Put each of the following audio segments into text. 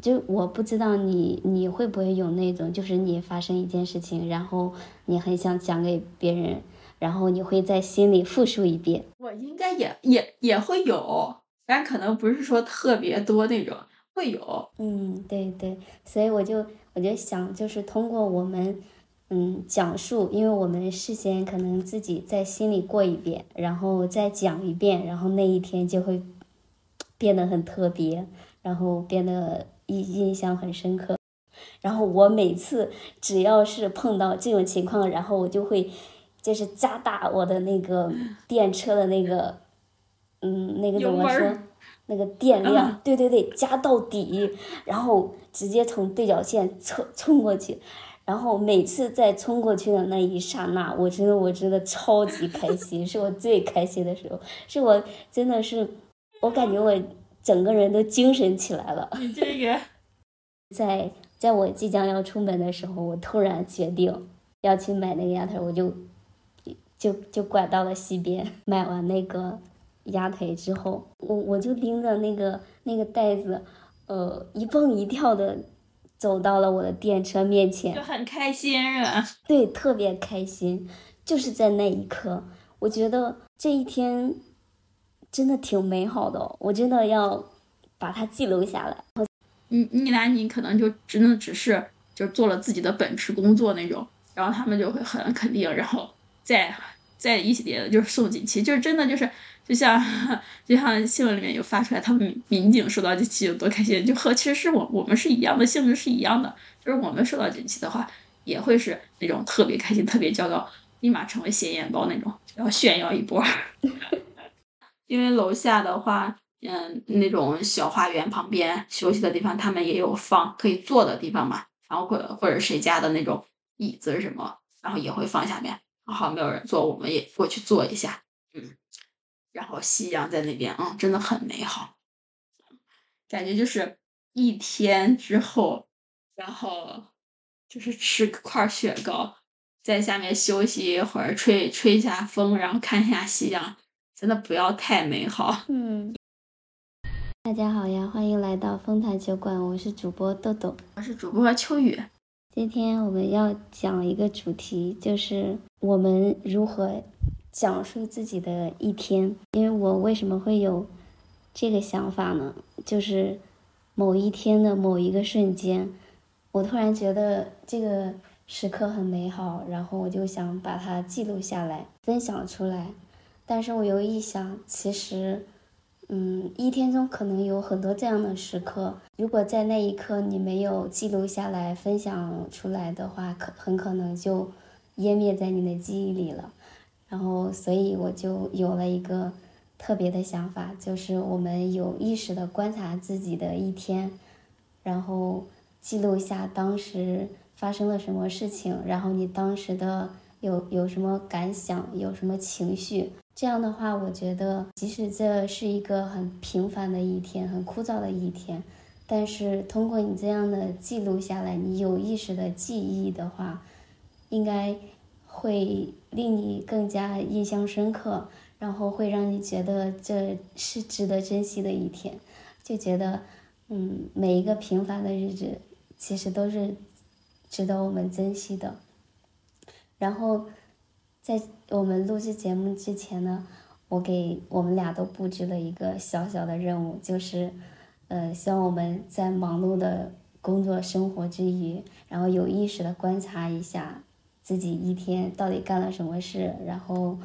就我不知道你你会不会有那种，就是你发生一件事情，然后你很想讲给别人，然后你会在心里复述一遍。我应该也也也会有，但可能不是说特别多那种，会有。嗯，对对，所以我就我就想，就是通过我们嗯讲述，因为我们事先可能自己在心里过一遍，然后再讲一遍，然后那一天就会变得很特别，然后变得。印印象很深刻，然后我每次只要是碰到这种情况，然后我就会就是加大我的那个 电车的那个，嗯，那个怎么说？那个电量，对对对，加到底，然后直接从对角线冲冲过去，然后每次在冲过去的那一刹那，我真的我真的超级开心，是我最开心的时候，是我真的是，我感觉我。整个人都精神起来了。你这个，在在我即将要出门的时候，我突然决定要去买那个鸭腿，我就就就拐到了西边。买完那个鸭腿之后，我我就拎着那个那个袋子，呃，一蹦一跳的走到了我的电车面前，就很开心啊。对，特别开心。就是在那一刻，我觉得这一天。真的挺美好的，我真的要把它记录下来。你你俩你可能就真的只是就做了自己的本职工作那种，然后他们就会很肯定，然后再再一起的就是送锦旗，就是真的就是就像就像新闻里面有发出来，他们民警收到锦旗有多开心，就和其实是我我们是一样的性质是一样的，就是我们收到锦旗的话也会是那种特别开心、特别骄傲，立马成为显眼包那种，要炫耀一波。因为楼下的话，嗯，那种小花园旁边休息的地方，他们也有放可以坐的地方嘛，然后或者或者谁家的那种椅子什么，然后也会放下面，刚好没有人坐，我们也过去坐一下，嗯，然后夕阳在那边，嗯，真的很美好，感觉就是一天之后，然后就是吃块雪糕，在下面休息一会儿，吹吹一下风，然后看一下夕阳。真的不要太美好。嗯，大家好呀，欢迎来到丰台酒馆，我是主播豆豆，我是主播秋雨。今天我们要讲一个主题，就是我们如何讲述自己的一天。因为我为什么会有这个想法呢？就是某一天的某一个瞬间，我突然觉得这个时刻很美好，然后我就想把它记录下来，分享出来。但是我又一想，其实，嗯，一天中可能有很多这样的时刻，如果在那一刻你没有记录下来、分享出来的话，可很可能就湮灭在你的记忆里了。然后，所以我就有了一个特别的想法，就是我们有意识的观察自己的一天，然后记录下当时发生了什么事情，然后你当时的有有什么感想，有什么情绪。这样的话，我觉得即使这是一个很平凡的一天，很枯燥的一天，但是通过你这样的记录下来，你有意识的记忆的话，应该会令你更加印象深刻，然后会让你觉得这是值得珍惜的一天，就觉得，嗯，每一个平凡的日子其实都是值得我们珍惜的，然后。在我们录制节目之前呢，我给我们俩都布置了一个小小的任务，就是，呃，希望我们在忙碌的工作生活之余，然后有意识的观察一下自己一天到底干了什么事，然后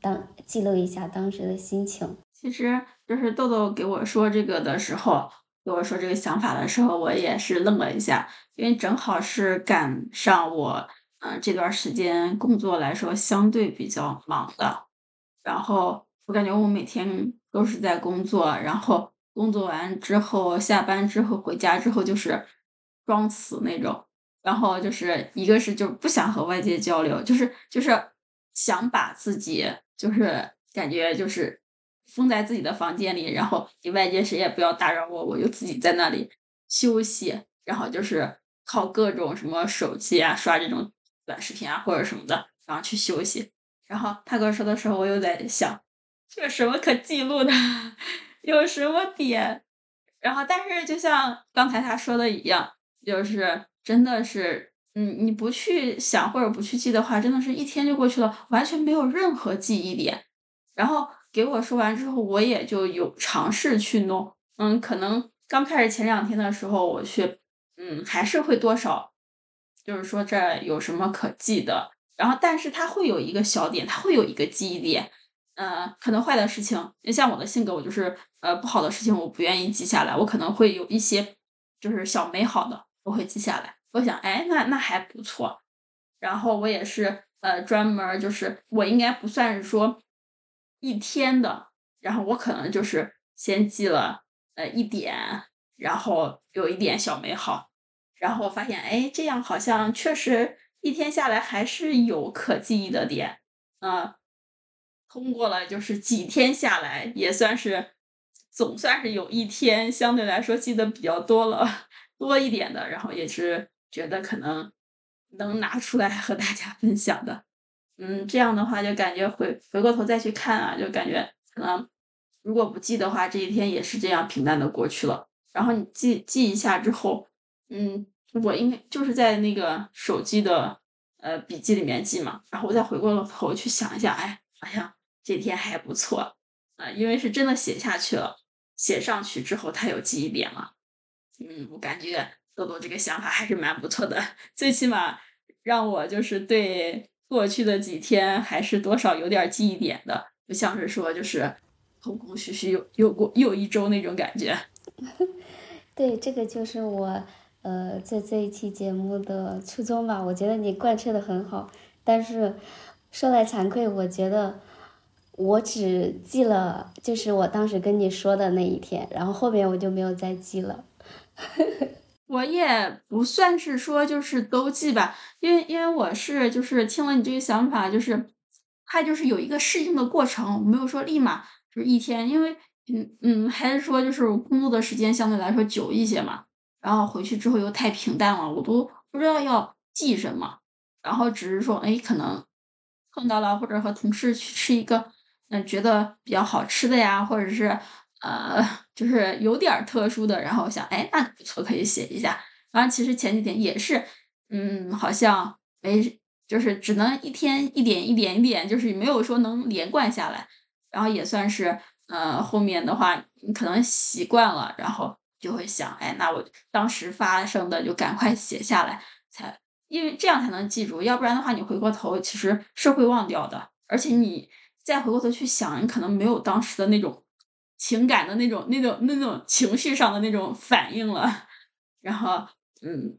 当记录一下当时的心情。其实就是豆豆给我说这个的时候，给我说这个想法的时候，我也是愣了一下，因为正好是赶上我。嗯，这段时间工作来说相对比较忙的，然后我感觉我每天都是在工作，然后工作完之后下班之后回家之后就是装死那种，然后就是一个是就不想和外界交流，就是就是想把自己就是感觉就是封在自己的房间里，然后你外界谁也不要打扰我，我就自己在那里休息，然后就是靠各种什么手机啊刷这种。短视频啊，或者什么的，然后去休息。然后他跟我说的时候，我又在想，这有什么可记录的？有什么点然后，但是就像刚才他说的一样，就是真的是，嗯，你不去想或者不去记的话，真的是一天就过去了，完全没有任何记忆点。然后给我说完之后，我也就有尝试去弄，嗯，可能刚开始前两天的时候，我去，嗯，还是会多少，就是说这有什么可记的。然后，但是它会有一个小点，它会有一个记忆点。呃，可能坏的事情，像我的性格，我就是呃不好的事情，我不愿意记下来。我可能会有一些就是小美好的，我会记下来。我想，哎，那那还不错。然后我也是呃专门就是我应该不算是说一天的，然后我可能就是先记了呃一点，然后有一点小美好，然后我发现哎这样好像确实一天下来还是有可记忆的点，嗯。通过了，就是几天下来，也算是总算是有一天相对来说记得比较多了，多一点的，然后也是觉得可能能拿出来和大家分享的。嗯，这样的话就感觉回回过头再去看啊，就感觉可能如果不记的话，这一天也是这样平淡的过去了。然后你记记一下之后，嗯，我应该就是在那个手机的呃笔记里面记嘛，然后我再回过头去想一下，哎，好像。这天还不错啊，因为是真的写下去了，写上去之后它有记忆点了。嗯，我感觉豆豆这个想法还是蛮不错的，最起码让我就是对过去的几天还是多少有点记忆点的，不像是说就是空空虚虚又又过又一周那种感觉。对，这个就是我呃在这一期节目的初衷吧。我觉得你贯彻的很好，但是说来惭愧，我觉得。我只记了，就是我当时跟你说的那一天，然后后面我就没有再记了。我也不算是说就是都记吧，因为因为我是就是听了你这个想法，就是它就是有一个适应的过程，我没有说立马就是一天，因为嗯嗯，还是说就是工作的时间相对来说久一些嘛，然后回去之后又太平淡了，我都不知道要记什么，然后只是说哎可能碰到了或者和同事去吃一个。嗯，觉得比较好吃的呀，或者是呃，就是有点特殊的，然后想，哎，那不错，可以写一下。然后其实前几天也是，嗯，好像没，就是只能一天一点一点一点，就是没有说能连贯下来。然后也算是，呃，后面的话你可能习惯了，然后就会想，哎，那我当时发生的就赶快写下来，才因为这样才能记住，要不然的话你回过头其实是会忘掉的，而且你。再回过头去想，你可能没有当时的那种情感的那种、那种、那种情绪上的那种反应了，然后，嗯，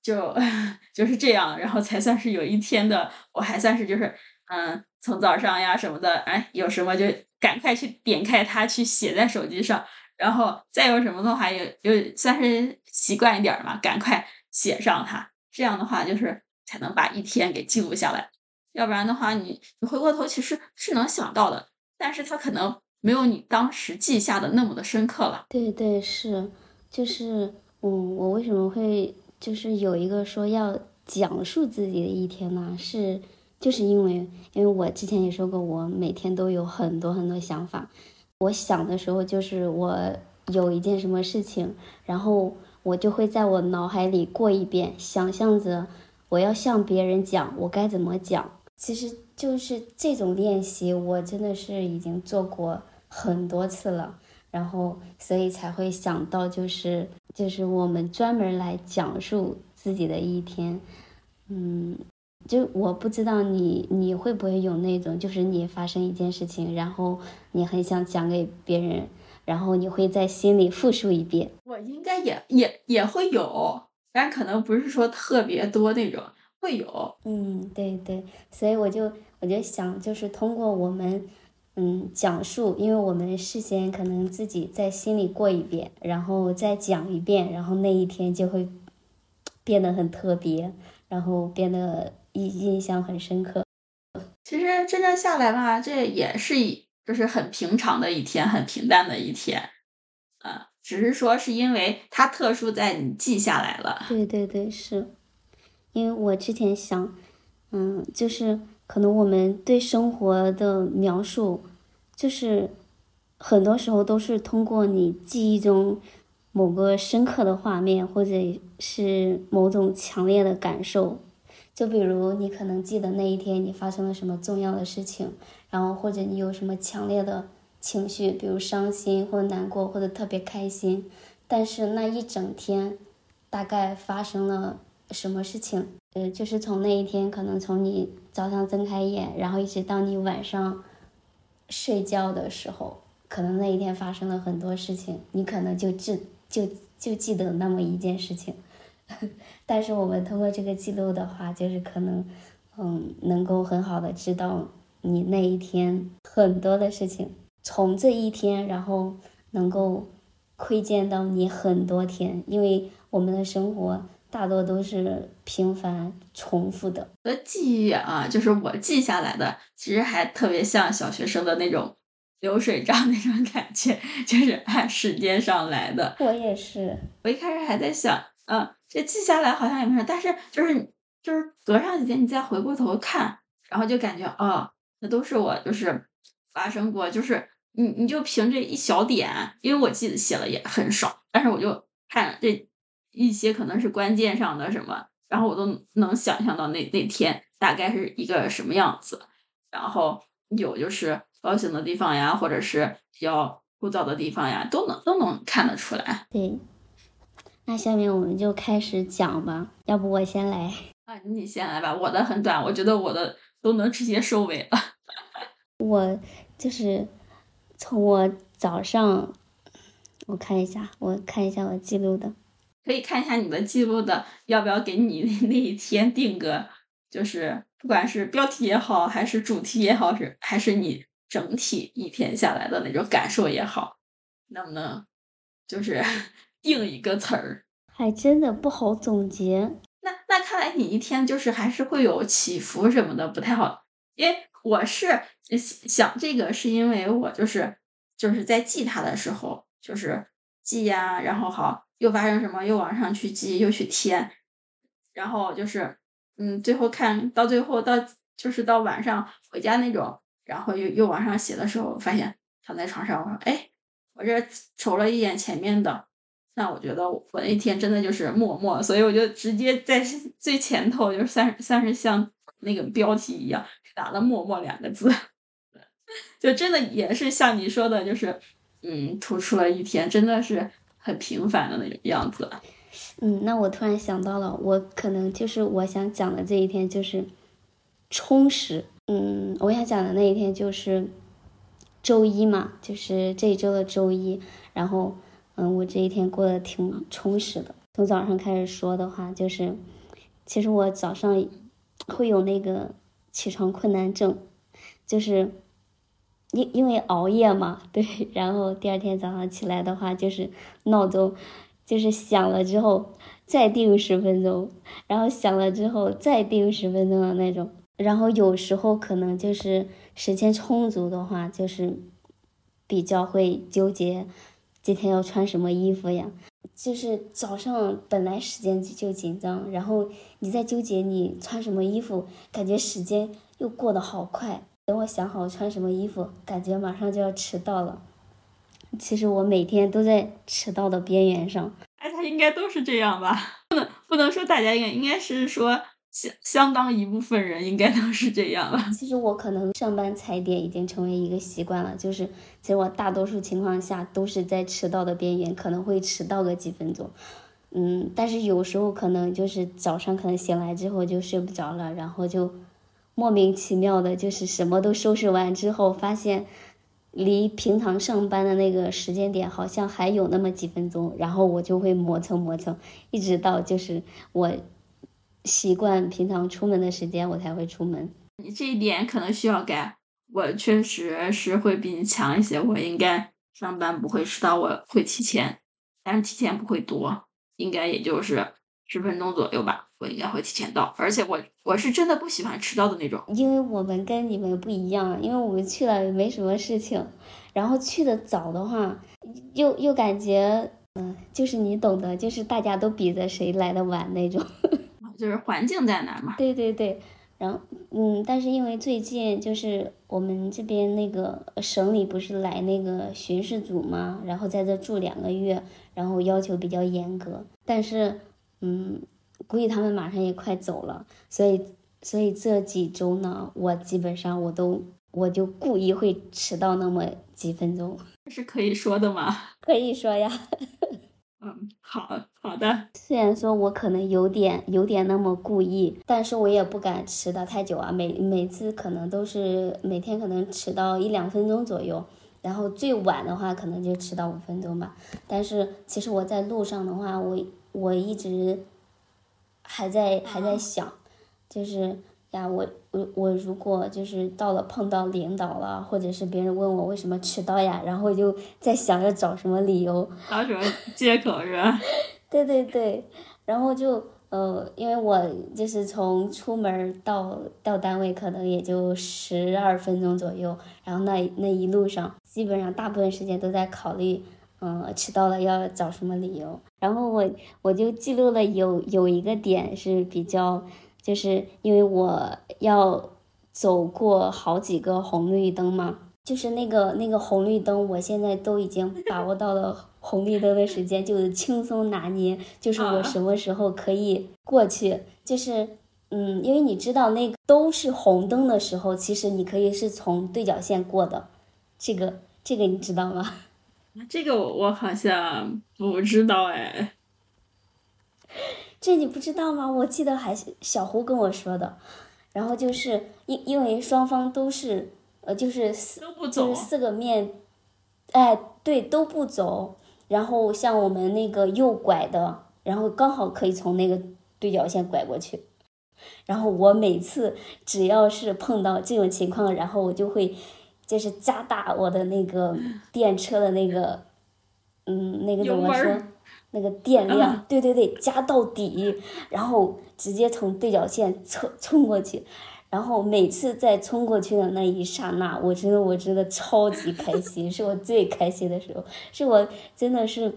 就 就是这样，然后才算是有一天的，我还算是就是，嗯，从早上呀什么的，哎，有什么就赶快去点开它去写在手机上，然后再有什么的话，也就算是习惯一点嘛，赶快写上它，这样的话就是才能把一天给记录下来。要不然的话，你你回过头其实是能想到的，但是他可能没有你当时记下的那么的深刻了。对对是，就是嗯，我为什么会就是有一个说要讲述自己的一天呢？是就是因为因为我之前也说过，我每天都有很多很多想法。我想的时候，就是我有一件什么事情，然后我就会在我脑海里过一遍，想象着我要向别人讲，我该怎么讲。其实就是这种练习，我真的是已经做过很多次了，然后所以才会想到，就是就是我们专门来讲述自己的一天，嗯，就我不知道你你会不会有那种，就是你发生一件事情，然后你很想讲给别人，然后你会在心里复述一遍。我应该也也也会有，但可能不是说特别多那种。会有，嗯，对对，所以我就我就想，就是通过我们，嗯，讲述，因为我们事先可能自己在心里过一遍，然后再讲一遍，然后那一天就会变得很特别，然后变得印印象很深刻。其实真正下来吧，这也是一就是很平常的一天，很平淡的一天，啊，只是说是因为它特殊，在你记下来了。对对对，是。因为我之前想，嗯，就是可能我们对生活的描述，就是很多时候都是通过你记忆中某个深刻的画面，或者是某种强烈的感受。就比如你可能记得那一天你发生了什么重要的事情，然后或者你有什么强烈的情绪，比如伤心或难过或者特别开心，但是那一整天大概发生了什么事情？呃，就是从那一天，可能从你早上睁开眼，然后一直到你晚上睡觉的时候，可能那一天发生了很多事情，你可能就记就就记得那么一件事情。但是我们通过这个记录的话，就是可能，嗯，能够很好的知道你那一天很多的事情，从这一天，然后能够窥见到你很多天，因为我们的生活大多都是平凡重复的。我的记忆啊，就是我记下来的，其实还特别像小学生的那种流水账那种感觉，就是按时间上来的。我也是，我一开始还在想。嗯，这记下来好像也没事，但是就是就是隔上几天你再回过头看，然后就感觉啊，那都是我就是发生过，就是你你就凭这一小点，因为我记得写了也很少，但是我就看这一些可能是关键上的什么，然后我都能想象到那那天大概是一个什么样子，然后有就是高兴的地方呀，或者是比较枯燥的地方呀，都能都能看得出来。对。那下面我们就开始讲吧，要不我先来啊，你先来吧，我的很短，我觉得我的都能直接收尾了。我就是从我早上，我看一下，我看一下我记录的，可以看一下你的记录的，要不要给你那一天定个，就是不管是标题也好，还是主题也好，是还是你整体一天下来的那种感受也好，能不能就是？定一个词儿，还真的不好总结。那那看来你一天就是还是会有起伏什么的，不太好。因为我是想这个，是因为我就是就是在记它的时候，就是记呀，然后好又发生什么，又往上去记，又去填，然后就是嗯，最后看到最后到就是到晚上回家那种，然后又又往上写的时候，发现躺在床上，我说哎，我这瞅了一眼前面的。那我觉得我那天真的就是默默，所以我就直接在 最前头，就是算算是像那个标题一样打了“默默”两个字，就真的也是像你说的，就是嗯，突出了一天，真的是很平凡的那种样子。嗯，那我突然想到了，我可能就是我想讲的这一天就是充实。嗯，我想讲的那一天就是周一嘛，就是这一周的周一，然后。嗯，我这一天过得挺充实的。从早上开始说的话，就是，其实我早上会有那个起床困难症，就是因因为熬夜嘛，对。然后第二天早上起来的话，就是闹钟就是响了之后再定十分钟，然后响了之后再定十分钟的那种。然后有时候可能就是时间充足的话，就是比较会纠结。今天要穿什么衣服呀？就是早上本来时间就紧张，然后你在纠结你穿什么衣服，感觉时间又过得好快。等我想好穿什么衣服，感觉马上就要迟到了。其实我每天都在迟到的边缘上。哎，他应该都是这样吧？不能不能说大家应该，应该是说。相相当一部分人应该都是这样了。其实我可能上班踩点已经成为一个习惯了，就是其实我大多数情况下都是在迟到的边缘，可能会迟到个几分钟。嗯，但是有时候可能就是早上可能醒来之后就睡不着了，然后就莫名其妙的，就是什么都收拾完之后，发现离平常上班的那个时间点好像还有那么几分钟，然后我就会磨蹭磨蹭，一直到就是我。习惯平常出门的时间，我才会出门。你这一点可能需要改。我确实是会比你强一些。我应该上班不会迟到，我会提前，但是提前不会多，应该也就是十分钟左右吧。我应该会提前到，而且我我是真的不喜欢迟到的那种。因为我们跟你们不一样，因为我们去了没什么事情，然后去的早的话，又又感觉，嗯，就是你懂得，就是大家都比着谁来的晚那种。就是环境在哪嘛？对对对，然后嗯，但是因为最近就是我们这边那个省里不是来那个巡视组嘛，然后在这住两个月，然后要求比较严格，但是嗯，估计他们马上也快走了，所以所以这几周呢，我基本上我都我就故意会迟到那么几分钟，这是可以说的吗？可以说呀。嗯，好好的。虽然说我可能有点有点那么故意，但是我也不敢迟到太久啊。每每次可能都是每天可能迟到一两分钟左右，然后最晚的话可能就迟到五分钟吧。但是其实我在路上的话，我我一直还在还在想，就是呀，我我我如果就是到了碰到领导了，或者是别人问我为什么迟到呀，然后我就在想要找什么理由，找什么借口是吧？对对对，然后就呃，因为我就是从出门到到单位可能也就十二分钟左右，然后那那一路上基本上大部分时间都在考虑，嗯，迟到了要找什么理由。然后我我就记录了有有一个点是比较，就是因为我要走过好几个红绿灯嘛，就是那个那个红绿灯，我现在都已经 把握到了。红绿灯的时间就是轻松拿捏，就是我什么时候可以过去，就是嗯，因为你知道那个都是红灯的时候，其实你可以是从对角线过的，这个这个你知道吗？这个我好像不知道哎，这你不知道吗？我记得还是小胡跟我说的，然后就是因因为双方都是呃就是四就是四个面，哎对都不走。然后像我们那个右拐的，然后刚好可以从那个对角线拐过去。然后我每次只要是碰到这种情况，然后我就会就是加大我的那个电车的那个，嗯，那个怎么说？那个电量，对对对，加到底，然后直接从对角线冲冲过去。然后每次在冲过去的那一刹那，我真的我真的超级开心，是我最开心的时候，是我真的是，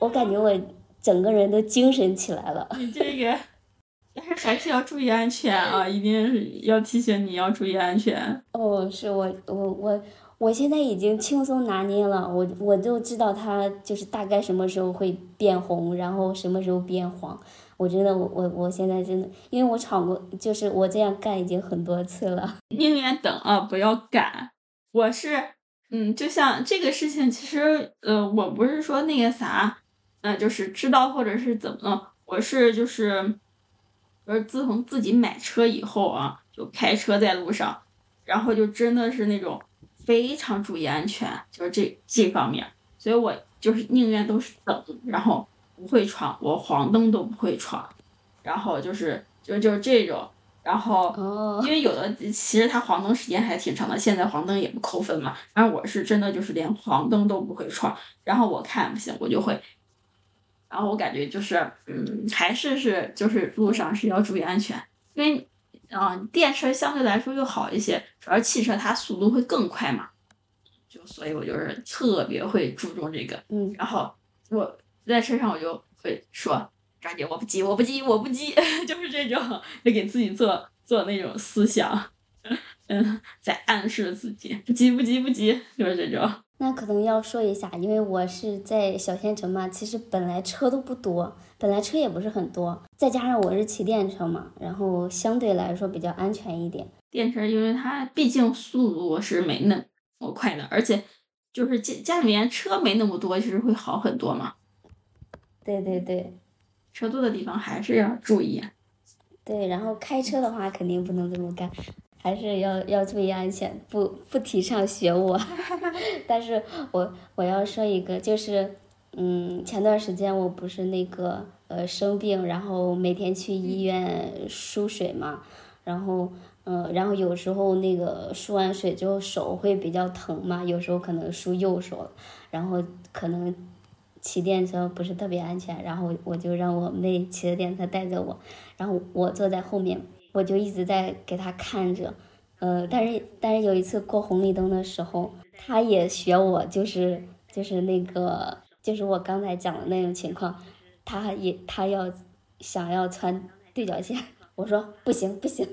我感觉我整个人都精神起来了。你这 个，但是还是要注意安全啊！一定要提醒你要注意安全。哦，是我我我我现在已经轻松拿捏了，我我就知道它就是大概什么时候会变红，然后什么时候变黄。我觉得我我我现在真的，因为我闯过，就是我这样干已经很多次了。宁愿等啊，不要赶。我是，嗯，就像这个事情，其实，呃，我不是说那个啥，呃，就是知道或者是怎么，我是就是，呃自从自己买车以后啊，就开车在路上，然后就真的是那种非常注意安全，就是这这方面，所以我就是宁愿都是等，然后。不会闯，我黄灯都不会闯，然后就是就就是这种，然后因为有的其实它黄灯时间还挺长的，现在黄灯也不扣分嘛。然后我是真的就是连黄灯都不会闯，然后我看不行我就会，然后我感觉就是嗯还是是就是路上是要注意安全，因为嗯电车相对来说又好一些，主要汽车它速度会更快嘛，就所以我就是特别会注重这个，嗯，然后我。在车上我就会说，张姐，我不急，我不急，我不急，就是这种，就给自己做做那种思想，嗯，在暗示自己不急不急不急，就是这种。那可能要说一下，因为我是在小县城嘛，其实本来车都不多，本来车也不是很多，再加上我是骑电车嘛，然后相对来说比较安全一点。电车因为它毕竟速度是没那么快的，而且就是家家里面车没那么多，其实会好很多嘛。对对对，车多的地方还是要注意。对，然后开车的话肯定不能这么干，还是要要注意安全，不不提倡学我。但是我我要说一个，就是嗯，前段时间我不是那个呃生病，然后每天去医院输水嘛，然后嗯，然后有时候那个输完水之后手会比较疼嘛，有时候可能输右手，然后可能。骑电车不是特别安全，然后我就让我妹骑着电车带着我，然后我坐在后面，我就一直在给他看着，呃，但是但是有一次过红绿灯的时候，他也学我，就是就是那个就是我刚才讲的那种情况，他也他要想要穿对角线，我说不行不行，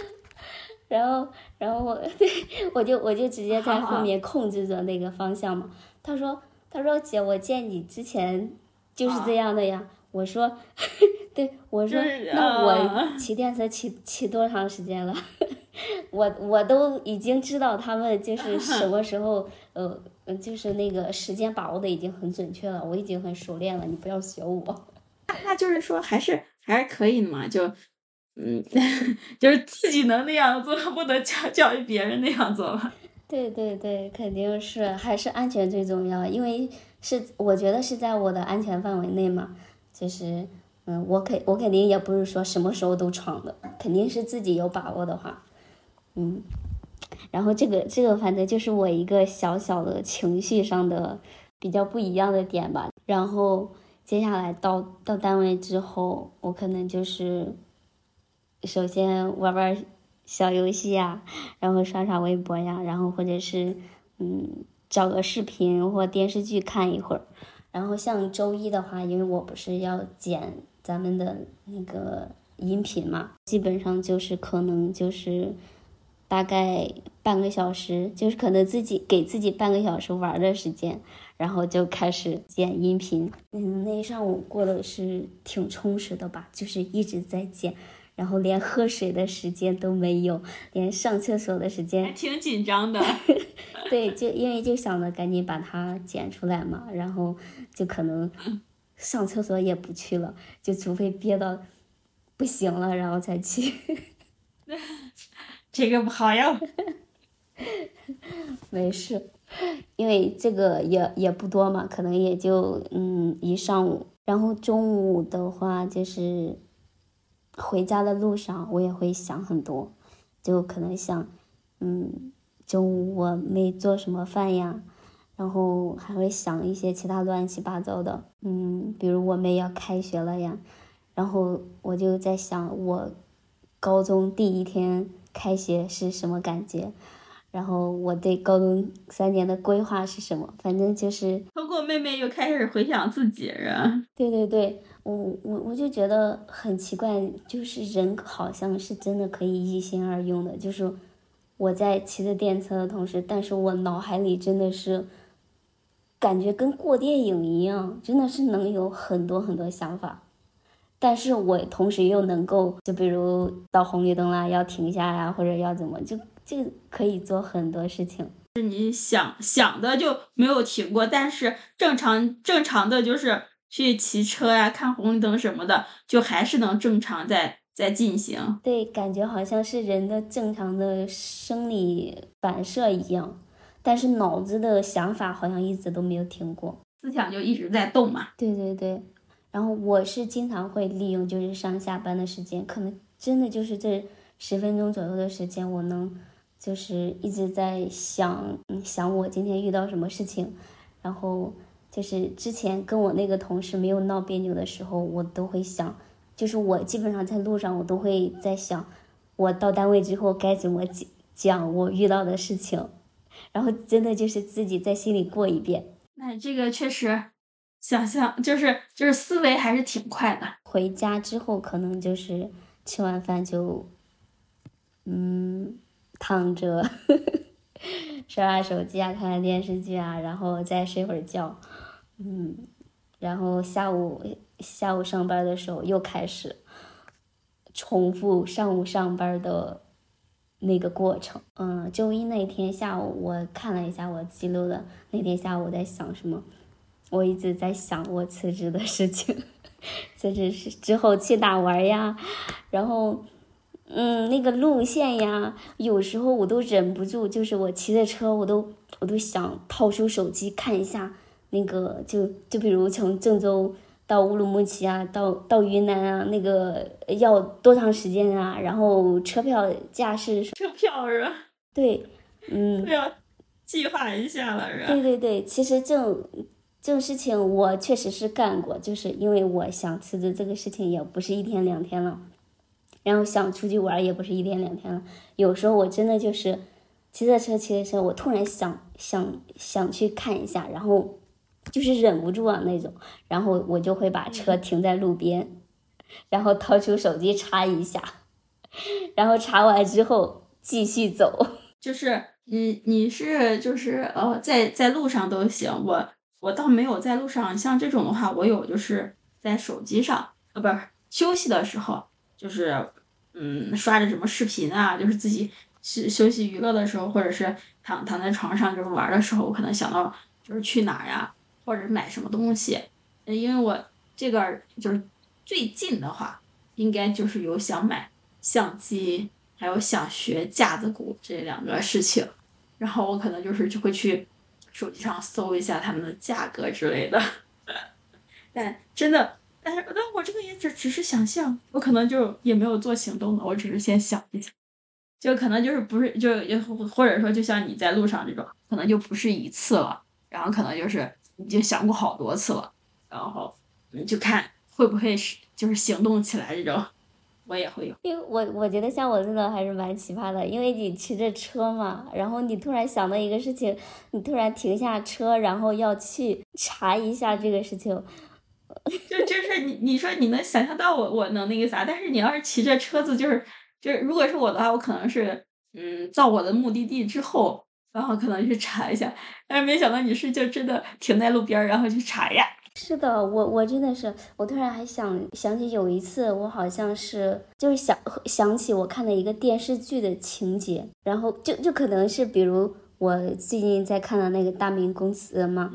然后，然后我 对我就我就直接在后面控制着那个方向嘛。他说他说姐，我见你之前就是这样的呀。我说，对我说，那我骑电车骑骑多长时间了？我我都已经知道他们就是 什么时候，呃，就是那个时间把握的已经很准确了，我已经很熟练了，你不要学我。那就是说，还是还是可以的嘛，就，嗯，就是自己能那样做，不能教教育别人那样做吧。对对对，肯定是还是安全最重要，因为是我觉得是在我的安全范围内嘛。就是，嗯，我肯我肯定也不是说什么时候都闯的，肯定是自己有把握的话，嗯，然后这个这个反正就是我一个小小的情绪上的比较不一样的点吧。然后接下来到到单位之后，我可能就是首先玩玩小游戏呀，然后刷刷微博呀，然后或者是嗯找个视频或电视剧看一会儿。然后像周一的话，因为我不是要剪咱们的那个音频嘛，基本上就是可能就是大概半个小时，就是可能自己给自己半个小时玩的时间，然后就开始剪音频。嗯，那一上午过得是挺充实的吧，就是一直在剪。然后连喝水的时间都没有，连上厕所的时间，挺紧张的。对，就因为就想着赶紧把它剪出来嘛，然后就可能上厕所也不去了，就除非憋到不行了，然后才去。这个不好呀。没事，因为这个也也不多嘛，可能也就嗯一上午，然后中午的话就是。回家的路上，我也会想很多，就可能想，嗯，中午我没做什么饭呀，然后还会想一些其他乱七八糟的，嗯，比如我们要开学了呀，然后我就在想，我高中第一天开学是什么感觉，然后我对高中三年的规划是什么，反正就是通过妹妹又开始回想自己，了？对对对。我我我就觉得很奇怪，就是人好像是真的可以一心二用的，就是我在骑着电车的同时，但是我脑海里真的是感觉跟过电影一样，真的是能有很多很多想法，但是我同时又能够，就比如到红绿灯啦，要停下呀，或者要怎么，就就可以做很多事情。是你想想的就没有停过，但是正常正常的就是。去骑车呀，看红绿灯什么的，就还是能正常在在进行。对，感觉好像是人的正常的生理反射一样，但是脑子的想法好像一直都没有停过，思想就一直在动嘛。对对对，然后我是经常会利用就是上下班的时间，可能真的就是这十分钟左右的时间，我能就是一直在想想我今天遇到什么事情，然后。就是之前跟我那个同事没有闹别扭的时候，我都会想，就是我基本上在路上，我都会在想，我到单位之后该怎么讲讲我遇到的事情，然后真的就是自己在心里过一遍。那这个确实，想象就是就是思维还是挺快的。回家之后可能就是吃完饭就，嗯，躺着 刷刷手机啊，看看电视剧啊，然后再睡会儿觉。嗯，然后下午下午上班的时候又开始重复上午上班的那个过程。嗯，周一那天下午我看了一下我记录的那天下午我在想什么，我一直在想我辞职的事情，辞职是之后去哪玩呀？然后嗯，那个路线呀，有时候我都忍不住，就是我骑着车，我都我都想掏出手机看一下。那个就就比如从郑州到乌鲁木齐啊，到到云南啊，那个要多长时间啊？然后车票价是？车票是吧？对，嗯。都要计划一下了，是吧？对对对，其实这种这种事情我确实是干过，就是因为我想辞职这个事情也不是一天两天了，然后想出去玩也不是一天两天了，有时候我真的就是骑着车骑着车，我突然想想想去看一下，然后。就是忍不住啊那种，然后我就会把车停在路边，然后掏出手机查一下，然后查完之后继续走。就是你你是就是呃在在路上都行，我我倒没有在路上，像这种的话，我有就是在手机上呃不是休息的时候，就是嗯刷着什么视频啊，就是自己休休息娱乐的时候，或者是躺躺在床上就是玩的时候，我可能想到就是去哪儿呀，或者买什么东西，因为我这个就是最近的话，应该就是有想买相机。还有想学架子鼓这两个事情，然后我可能就是就会去手机上搜一下他们的价格之类的。但真的，但是但我这个也只只是想象，我可能就也没有做行动的，我只是先想一想，就可能就是不是就也或者说就像你在路上这种，可能就不是一次了，然后可能就是已经想过好多次了，然后就看会不会是就是行动起来这种。我也会有，因为我我觉得像我这种还是蛮奇葩的，因为你骑着车嘛，然后你突然想到一个事情，你突然停下车，然后要去查一下这个事情，就就是你你说你能想象到我我能那个啥，但是你要是骑着车子，就是就是如果是我的话，我可能是嗯到我的目的地之后，然后可能去查一下，但是没想到你是就真的停在路边儿，然后去查呀。是的，我我真的是，我突然还想想起有一次，我好像是就是想想起我看的一个电视剧的情节，然后就就可能是比如我最近在看的那个《大明宫词》嘛，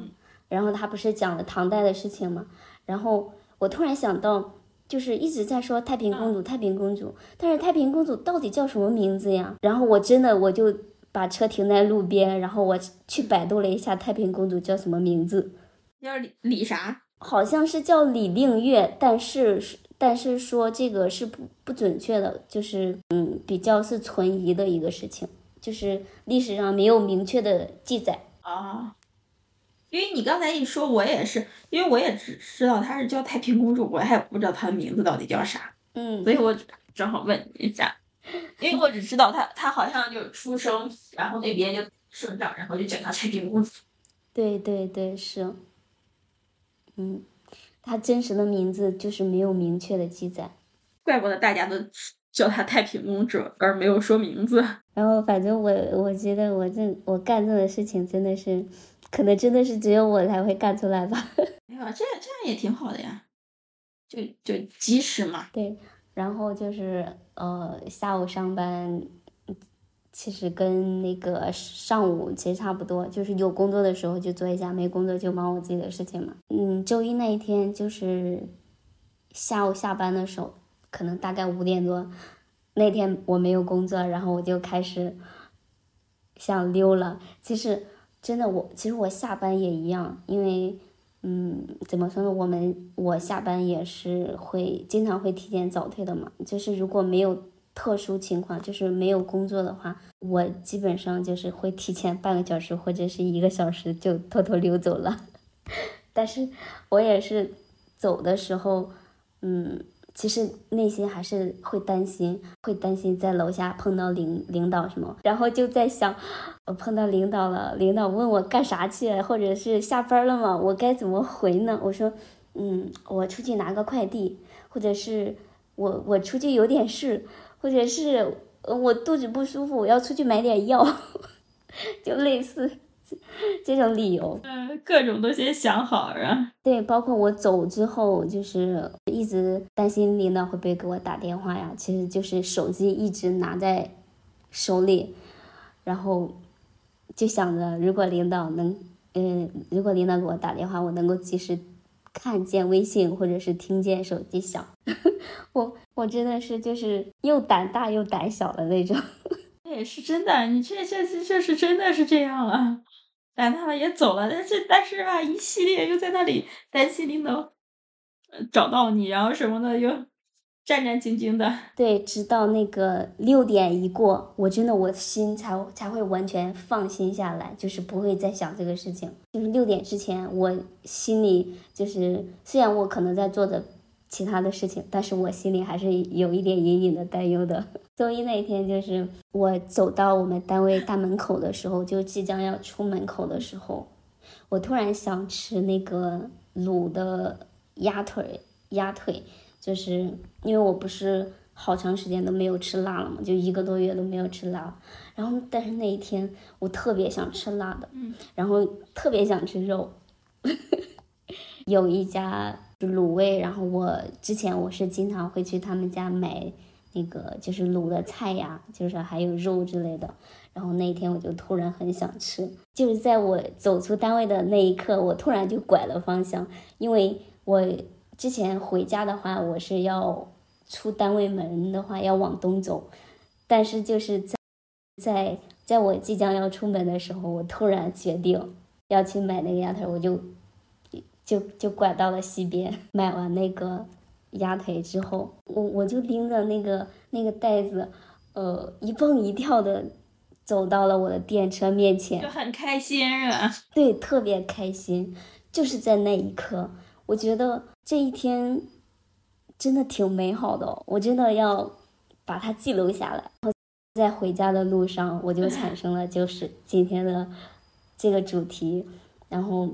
然后他不是讲了唐代的事情嘛，然后我突然想到，就是一直在说太平公主，太平公主，但是太平公主到底叫什么名字呀？然后我真的我就把车停在路边，然后我去百度了一下太平公主叫什么名字。叫李李啥？好像是叫李令月，但是但是说这个是不不准确的，就是嗯比较是存疑的一个事情，就是历史上没有明确的记载啊。因为你刚才一说，我也是，因为我也只知道她是叫太平公主，我还不知道她的名字到底叫啥，嗯，所以我正好问一下，因为我只知道他他好像就出生，然后那边就生长，然后就叫她太平公主。对对对，是。嗯，他真实的名字就是没有明确的记载，怪不得大家都叫他太平公主，而没有说名字。然后反正我我觉得我这我干这个事情真的是，可能真的是只有我才会干出来吧。哎呀，这样这样也挺好的呀，就就及时嘛。对，然后就是呃下午上班。其实跟那个上午其实差不多，就是有工作的时候就做一下，没工作就忙我自己的事情嘛。嗯，周一那一天就是下午下班的时候，可能大概五点多，那天我没有工作，然后我就开始想溜了。其实真的我，其实我下班也一样，因为嗯，怎么说呢，我们我下班也是会经常会提前早退的嘛，就是如果没有。特殊情况就是没有工作的话，我基本上就是会提前半个小时或者是一个小时就偷偷溜走了。但是我也是走的时候，嗯，其实内心还是会担心，会担心在楼下碰到领领导什么，然后就在想，我碰到领导了，领导问我干啥去，或者是下班了吗？我该怎么回呢？我说，嗯，我出去拿个快递，或者是我我出去有点事。或者是我肚子不舒服，我要出去买点药，就类似这种理由。嗯，各种都先想好啊。对，包括我走之后，就是一直担心领导会不会给我打电话呀。其实就是手机一直拿在手里，然后就想着，如果领导能，嗯，如果领导给我打电话，我能够及时。看见微信或者是听见手机响，我我真的是就是又胆大又胆小的那种。也是真的，你这这这这是真的是这样啊，胆大了也走了，但是但是吧，一系列又在那里担心领导找到你，然后什么的又。战战兢兢的，对，直到那个六点一过，我真的我心才才会完全放心下来，就是不会再想这个事情。就是六点之前，我心里就是虽然我可能在做着其他的事情，但是我心里还是有一点隐隐的担忧的。周一那一天，就是我走到我们单位大门口的时候，就即将要出门口的时候，我突然想吃那个卤的鸭腿，鸭腿。就是因为我不是好长时间都没有吃辣了嘛，就一个多月都没有吃辣。然后，但是那一天我特别想吃辣的，然后特别想吃肉。有一家卤味，然后我之前我是经常会去他们家买那个就是卤的菜呀，就是还有肉之类的。然后那一天我就突然很想吃，就是在我走出单位的那一刻，我突然就拐了方向，因为我之前回家的话，我是要出单位门的话要往东走，但是就是在在在我即将要出门的时候，我突然决定要去买那个鸭腿，我就就就拐到了西边，买完那个鸭腿之后，我我就拎着那个那个袋子，呃，一蹦一跳的。走到了我的电车面前，就很开心啊？对，特别开心。就是在那一刻，我觉得这一天真的挺美好的，我真的要把它记录下来。在回家的路上，我就产 生了就是今天的这个主题。然后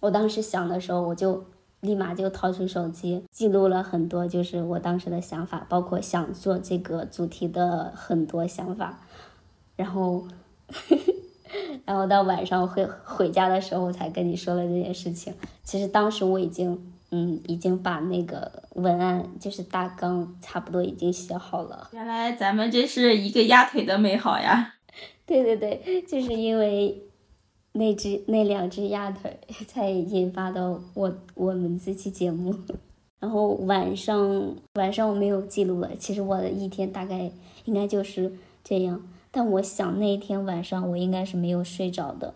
我当时想的时候，我就立马就掏出手机记录了很多，就是我当时的想法，包括想做这个主题的很多想法。然后，然后到晚上回回家的时候，我才跟你说了这件事情。其实当时我已经，嗯，已经把那个文案，就是大纲，差不多已经写好了。原来咱们这是一个压腿的美好呀！对对对，就是因为那只那两只鸭腿，才引发的我我们这期节目。然后晚上晚上我没有记录了，其实我的一天大概应该就是这样。但我想那一天晚上我应该是没有睡着的，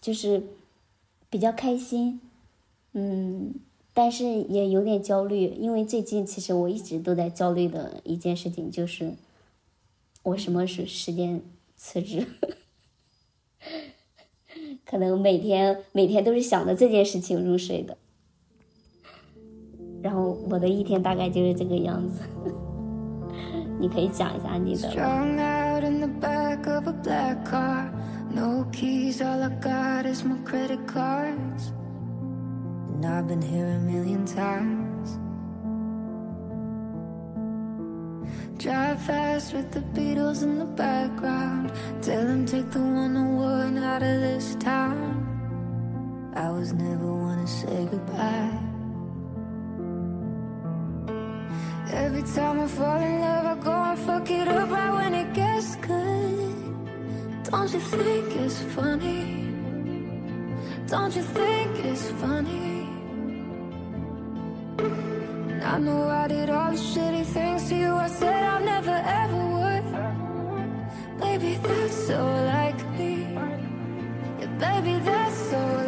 就是比较开心，嗯，但是也有点焦虑，因为最近其实我一直都在焦虑的一件事情就是我什么时时间辞职，可能每天每天都是想着这件事情入睡的，然后我的一天大概就是这个样子，你可以讲一下你的。Drive fast with the Beatles in the background. Tell them take the 101 out of this town. I was never one to say goodbye. Every time I fall in love, I go and fuck it up right when it gets good. Don't you think it's funny? Don't you think it's funny? I know I did all the shitty things to you. I said I never ever would. Baby, that's so like me. Yeah, baby, that's so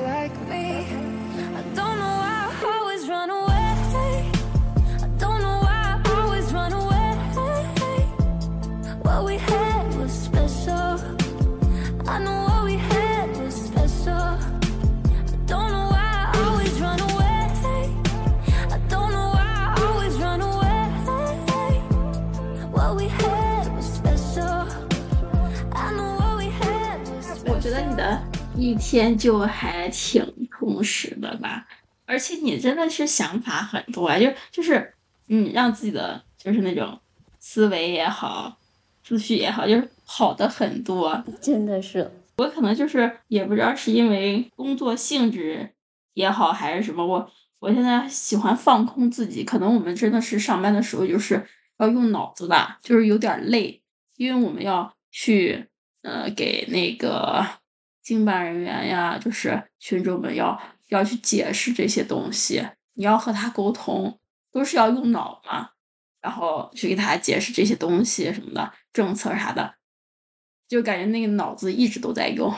一天就还挺充实的吧，而且你真的是想法很多啊，就就是嗯，让自己的就是那种思维也好。思绪也好，就是好的很多，真的是。我可能就是也不知道是因为工作性质也好，还是什么，我我现在喜欢放空自己。可能我们真的是上班的时候就是要用脑子的，就是有点累，因为我们要去呃给那个经办人员呀，就是群众们要要去解释这些东西，你要和他沟通，都是要用脑嘛。然后去给他解释这些东西什么的政策啥的，就感觉那个脑子一直都在用，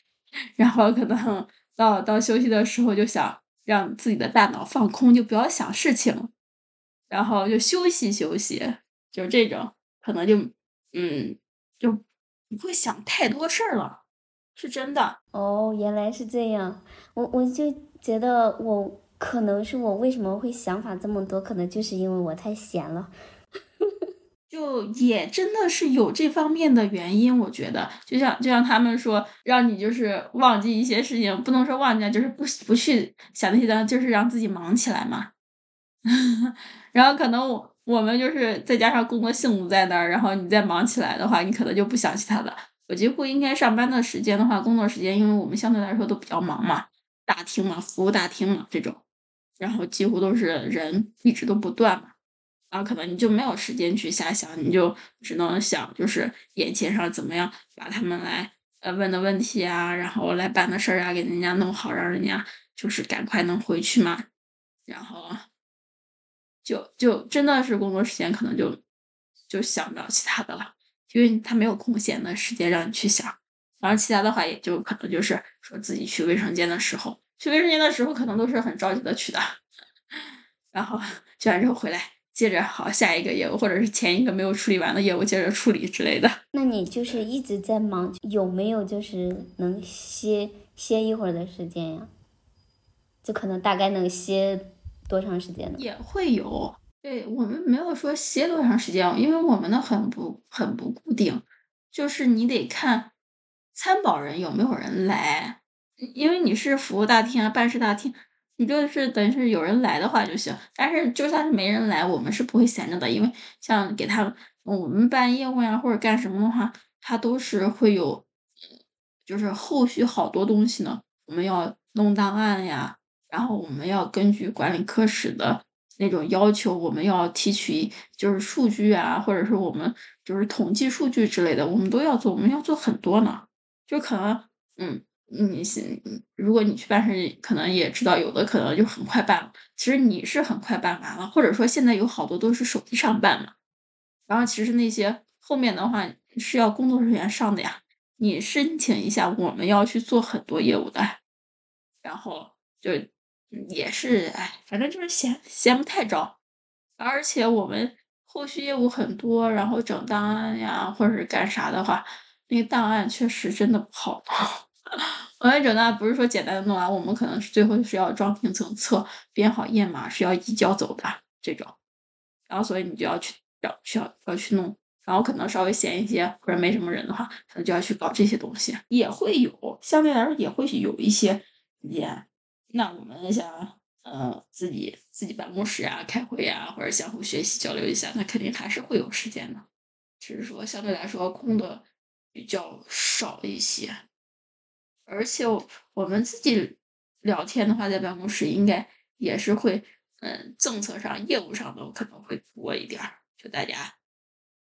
然后可能到到休息的时候就想让自己的大脑放空，就不要想事情，然后就休息休息，就这种可能就嗯就不会想太多事儿了，是真的哦，原来是这样，我我就觉得我。可能是我为什么会想法这么多，可能就是因为我太闲了，就也真的是有这方面的原因。我觉得，就像就像他们说，让你就是忘记一些事情，不能说忘记，就是不不去想那些，就是让自己忙起来嘛。然后可能我我们就是再加上工作性质在那儿，然后你再忙起来的话，你可能就不想起他的。我几乎应该上班的时间的话，工作时间，因为我们相对来说都比较忙嘛，大厅嘛，服务大厅嘛这种，然后几乎都是人一直都不断嘛，然后可能你就没有时间去瞎想，你就只能想就是眼前上怎么样把他们来呃问的问题啊，然后来办的事儿啊给人家弄好，让人家就是赶快能回去嘛，然后就就真的是工作时间可能就就想不了其他的了。因为他没有空闲的时间让你去想，然后其他的话也就可能就是说自己去卫生间的时候，去卫生间的时候可能都是很着急的去的，然后去完之后回来接着好下一个业务，或者是前一个没有处理完的业务接着处理之类的。那你就是一直在忙，有没有就是能歇歇一会儿的时间呀？就可能大概能歇多长时间呢？也会有。对我们没有说歇多长时间，因为我们的很不很不固定，就是你得看参保人有没有人来，因为你是服务大厅啊、办事大厅，你就是等于是有人来的话就行。但是就算是没人来，我们是不会闲着的，因为像给他我们办业务呀或者干什么的话，他都是会有，就是后续好多东西呢，我们要弄档案呀，然后我们要根据管理科室的。那种要求，我们要提取就是数据啊，或者是我们就是统计数据之类的，我们都要做，我们要做很多呢。就可能，嗯，你如果你去办事，可能也知道有的可能就很快办了。其实你是很快办完了，或者说现在有好多都是手机上办嘛。然后其实那些后面的话是要工作人员上的呀。你申请一下，我们要去做很多业务的，然后就。也是，哎，反正就是闲闲不太着，而且我们后续业务很多，然后整档案呀，或者是干啥的话，那个档案确实真的不好弄。我们整档案不是说简单的弄完，我们可能是最后是要装评测册，编好页码是要移交走的这种，然后所以你就要去要需要要去弄，然后可能稍微闲一些或者没什么人的话，可能就要去搞这些东西，也会有，相对来说也会有一些也。那我们想，呃，自己自己办公室啊，开会啊，或者相互学习交流一下，那肯定还是会有时间的，只是说相对来说空的比较少一些。而且我们自己聊天的话，在办公室应该也是会，嗯，政策上、业务上的可能会多一点儿，就大家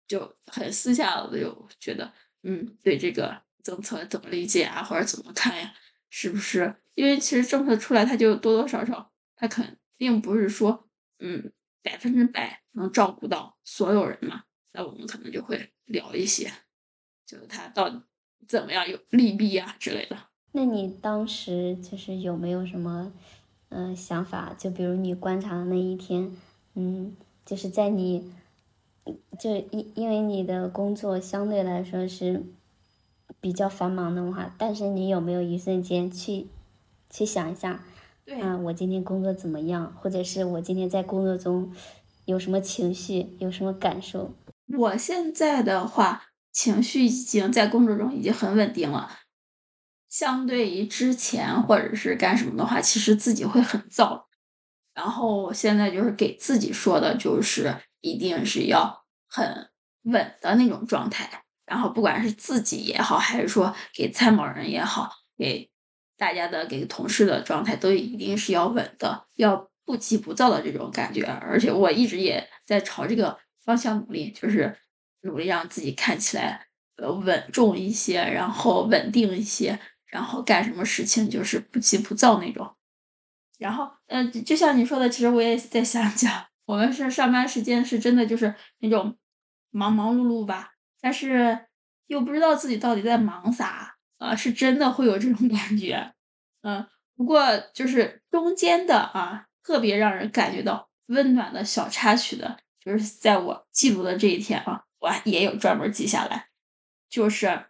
就很私下的就觉得，嗯，对这个政策怎么理解啊，或者怎么看呀？是不是？因为其实政策出来，它就多多少少，它肯定不是说，嗯，百分之百能照顾到所有人嘛。那我们可能就会聊一些，就是它到底怎么样有利弊啊之类的。那你当时就是有没有什么，嗯，想法？就比如你观察的那一天，嗯，就是在你，就因因为你的工作相对来说是。比较繁忙的话，但是你有没有一瞬间去去想一下，啊，我今天工作怎么样？或者是我今天在工作中有什么情绪，有什么感受？我现在的话，情绪已经在工作中已经很稳定了。相对于之前或者是干什么的话，其实自己会很燥。然后现在就是给自己说的，就是一定是要很稳的那种状态。然后不管是自己也好，还是说给参保人也好，给大家的给同事的状态都一定是要稳的，要不急不躁的这种感觉。而且我一直也在朝这个方向努力，就是努力让自己看起来呃稳重一些，然后稳定一些，然后干什么事情就是不急不躁那种。然后嗯，就像你说的，其实我也在想讲，我们是上班时间是真的就是那种忙忙碌碌吧。但是又不知道自己到底在忙啥啊，是真的会有这种 感觉，嗯，不过就是中间的啊，特别让人感觉到温暖的小插曲的，就是在我记录的这一天啊，我也有专门记下来，就是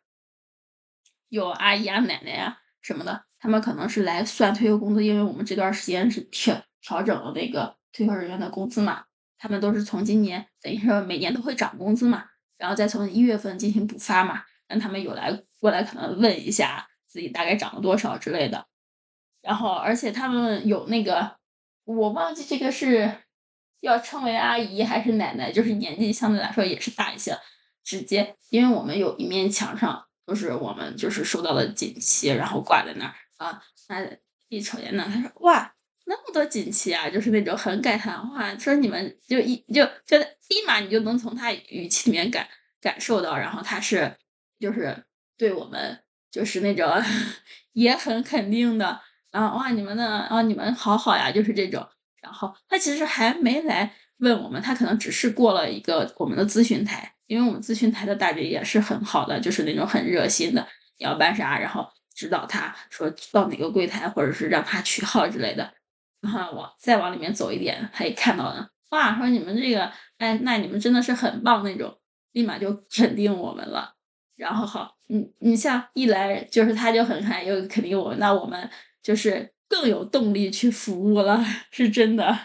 有阿姨啊、奶奶啊什么的，他们可能是来算退休工资，因为我们这段时间是调调整了那个退休人员的工资嘛，他们都是从今年等于说每年都会涨工资嘛。然后再从一月份进行补发嘛，让他们有来过来可能问一下自己大概涨了多少之类的。然后而且他们有那个我忘记这个是要称为阿姨还是奶奶，就是年纪相对来说也是大一些，直接，因为我们有一面墙上都是我们就是收到的锦旗，然后挂在那儿啊，那一瞅见那，他说哇，那么多锦旗啊，就是那种很感叹哇，说你们就一就觉得立马你就能从他语气里面感感受到，然后他是就是对我们就是那种 也很肯定的，然后哇，你们的啊，你们好好呀，就是这种。然后他其实还没来问我们，他可能只是过了一个我们的咨询台，因为我们咨询台的大姐也是很好的，就是那种很热心的，你要办啥，然后指导他说到哪个柜台，或者是让他取号之类的。然后往再往里面走一点，他也看到了，哇，说你们这个，哎，那你们真的是很棒那种，立马就肯定我们了。然后好，你你像一来就是他就很嗨又肯定我们，那我们就是。更有动力去服务了，是真的。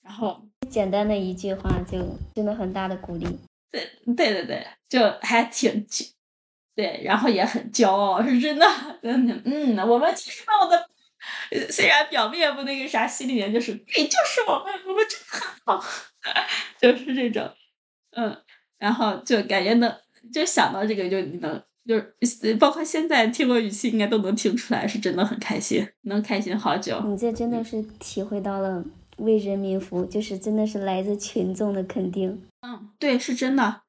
然后简单的一句话就真的很大的鼓励。对对对对，就还挺对，然后也很骄傲，是真的。嗯嗯，我们其实我的 虽然表面不那个啥，心里面就是对，就是我们，我们真的很好，就是这种。嗯，然后就感觉能就想到这个就你能。就是包括现在听我语气，应该都能听出来，是真的很开心，能开心好久。你这真的是体会到了为人民服务，就是真的是来自群众的肯定。嗯，对，是真的，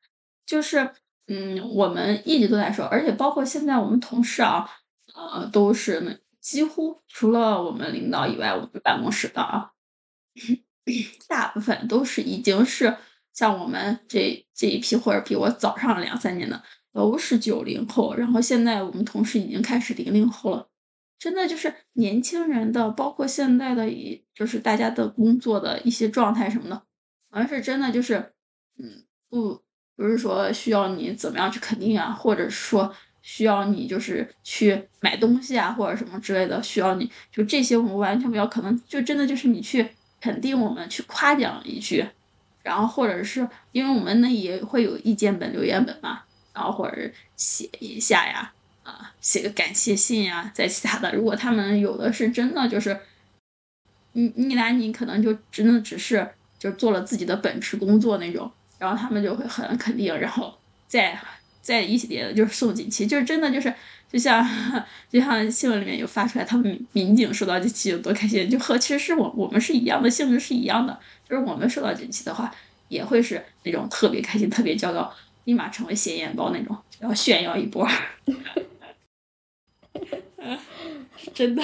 就是嗯，我们一直都在说，而且包括现在我们同事啊，呃，都是几乎除了我们领导以外，我们办公室的啊，大部分都是已经是像我们这这一批或者比我早上两三年的。都是九零后，然后现在我们同事已经开始零零后了，真的就是年轻人的，包括现在的，一就是大家的工作的一些状态什么的，好像是真的就是，嗯，不不是说需要你怎么样去肯定啊，或者说需要你就是去买东西啊，或者什么之类的，需要你就这些我们完全不要，可能就真的就是你去肯定我们，去夸奖一句，然后或者是因为我们那也会有意见本、留言本嘛。然后或者写一下呀，啊，写个感谢信呀，在其他的，如果他们有的是真的就是，你你来你可能就真的只是就做了自己的本职工作那种，然后他们就会很肯定，然后再再一起的就是送锦旗，就是真的就是就像 就像新闻里面有发出来，他们民警收到锦旗有多开心，就和其实是我我们是一样的性质是一样的，就是我们收到锦旗的话，也会是那种特别开心、特别骄傲。立马成为显眼包那种，要炫耀一波，真的，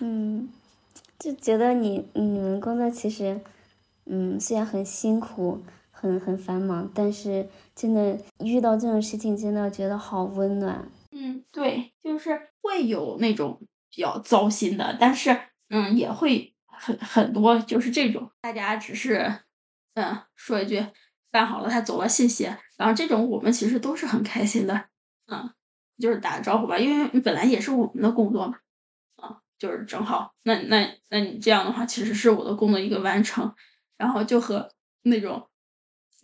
嗯，就觉得你你们工作其实，嗯，虽然很辛苦，很很繁忙，但是真的遇到这种事情，真的觉得好温暖。嗯，对，就是会有那种比较糟心的，但是嗯，也会很很多，就是这种大家只是嗯说一句。办好了，他走了，谢谢。然后这种我们其实都是很开心的，嗯，就是打个招呼吧，因为本来也是我们的工作嘛，啊，就是正好，那那那你这样的话，其实是我的工作一个完成。然后就和那种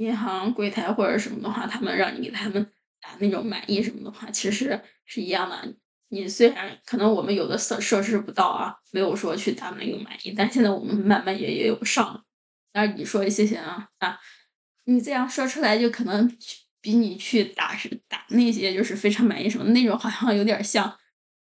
银行柜台或者什么的话，他们让你给他们打那种满意什么的话，其实是一样的。你虽然可能我们有的设设施不到啊，没有说去打那个满意，但现在我们慢慢也也有上了。但是你说谢谢啊啊。你这样说出来，就可能比你去打是打那些就是非常满意什么那种，好像有点像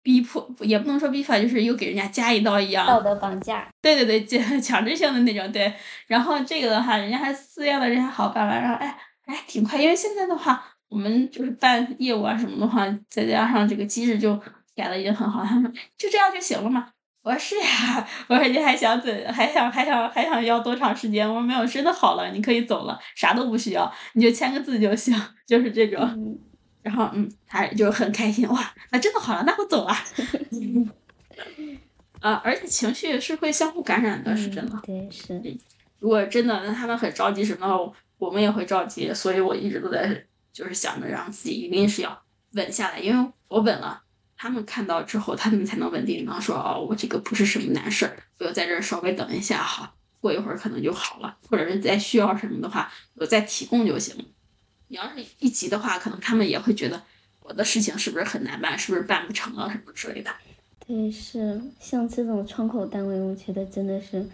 逼迫，也不能说逼迫，就是又给人家加一刀一样。道德绑架。对对对，强 强制性的那种。对，然后这个的话，人家还自愿的，人家好办完，然后哎哎挺快，因为现在的话，我们就是办业务啊什么的话，再加上这个机制就改的已经很好，他们就这样就行了嘛。我说是呀，我说你还想怎，还想还想还想要多长时间？我说没有，真的好了，你可以走了，啥都不需要，你就签个字就行，就是这种。然后嗯，他就很开心，哇，那真的好了，那我走了。啊，而且情绪是会相互感染的，是真的。对，是。如果真的他们很着急什么，我们也会着急，所以我一直都在就是想着让自己一定是要稳下来，因为我稳了。他们看到之后，他们才能稳定，然后说哦，我这个不是什么难事儿，我就在这儿稍微等一下哈，过一会儿可能就好了，或者是再需要什么的话，我再提供就行了。你要是一急的话，可能他们也会觉得我的事情是不是很难办，是不是办不成啊什么之类的。对，是像这种窗口单位，我觉得真的是，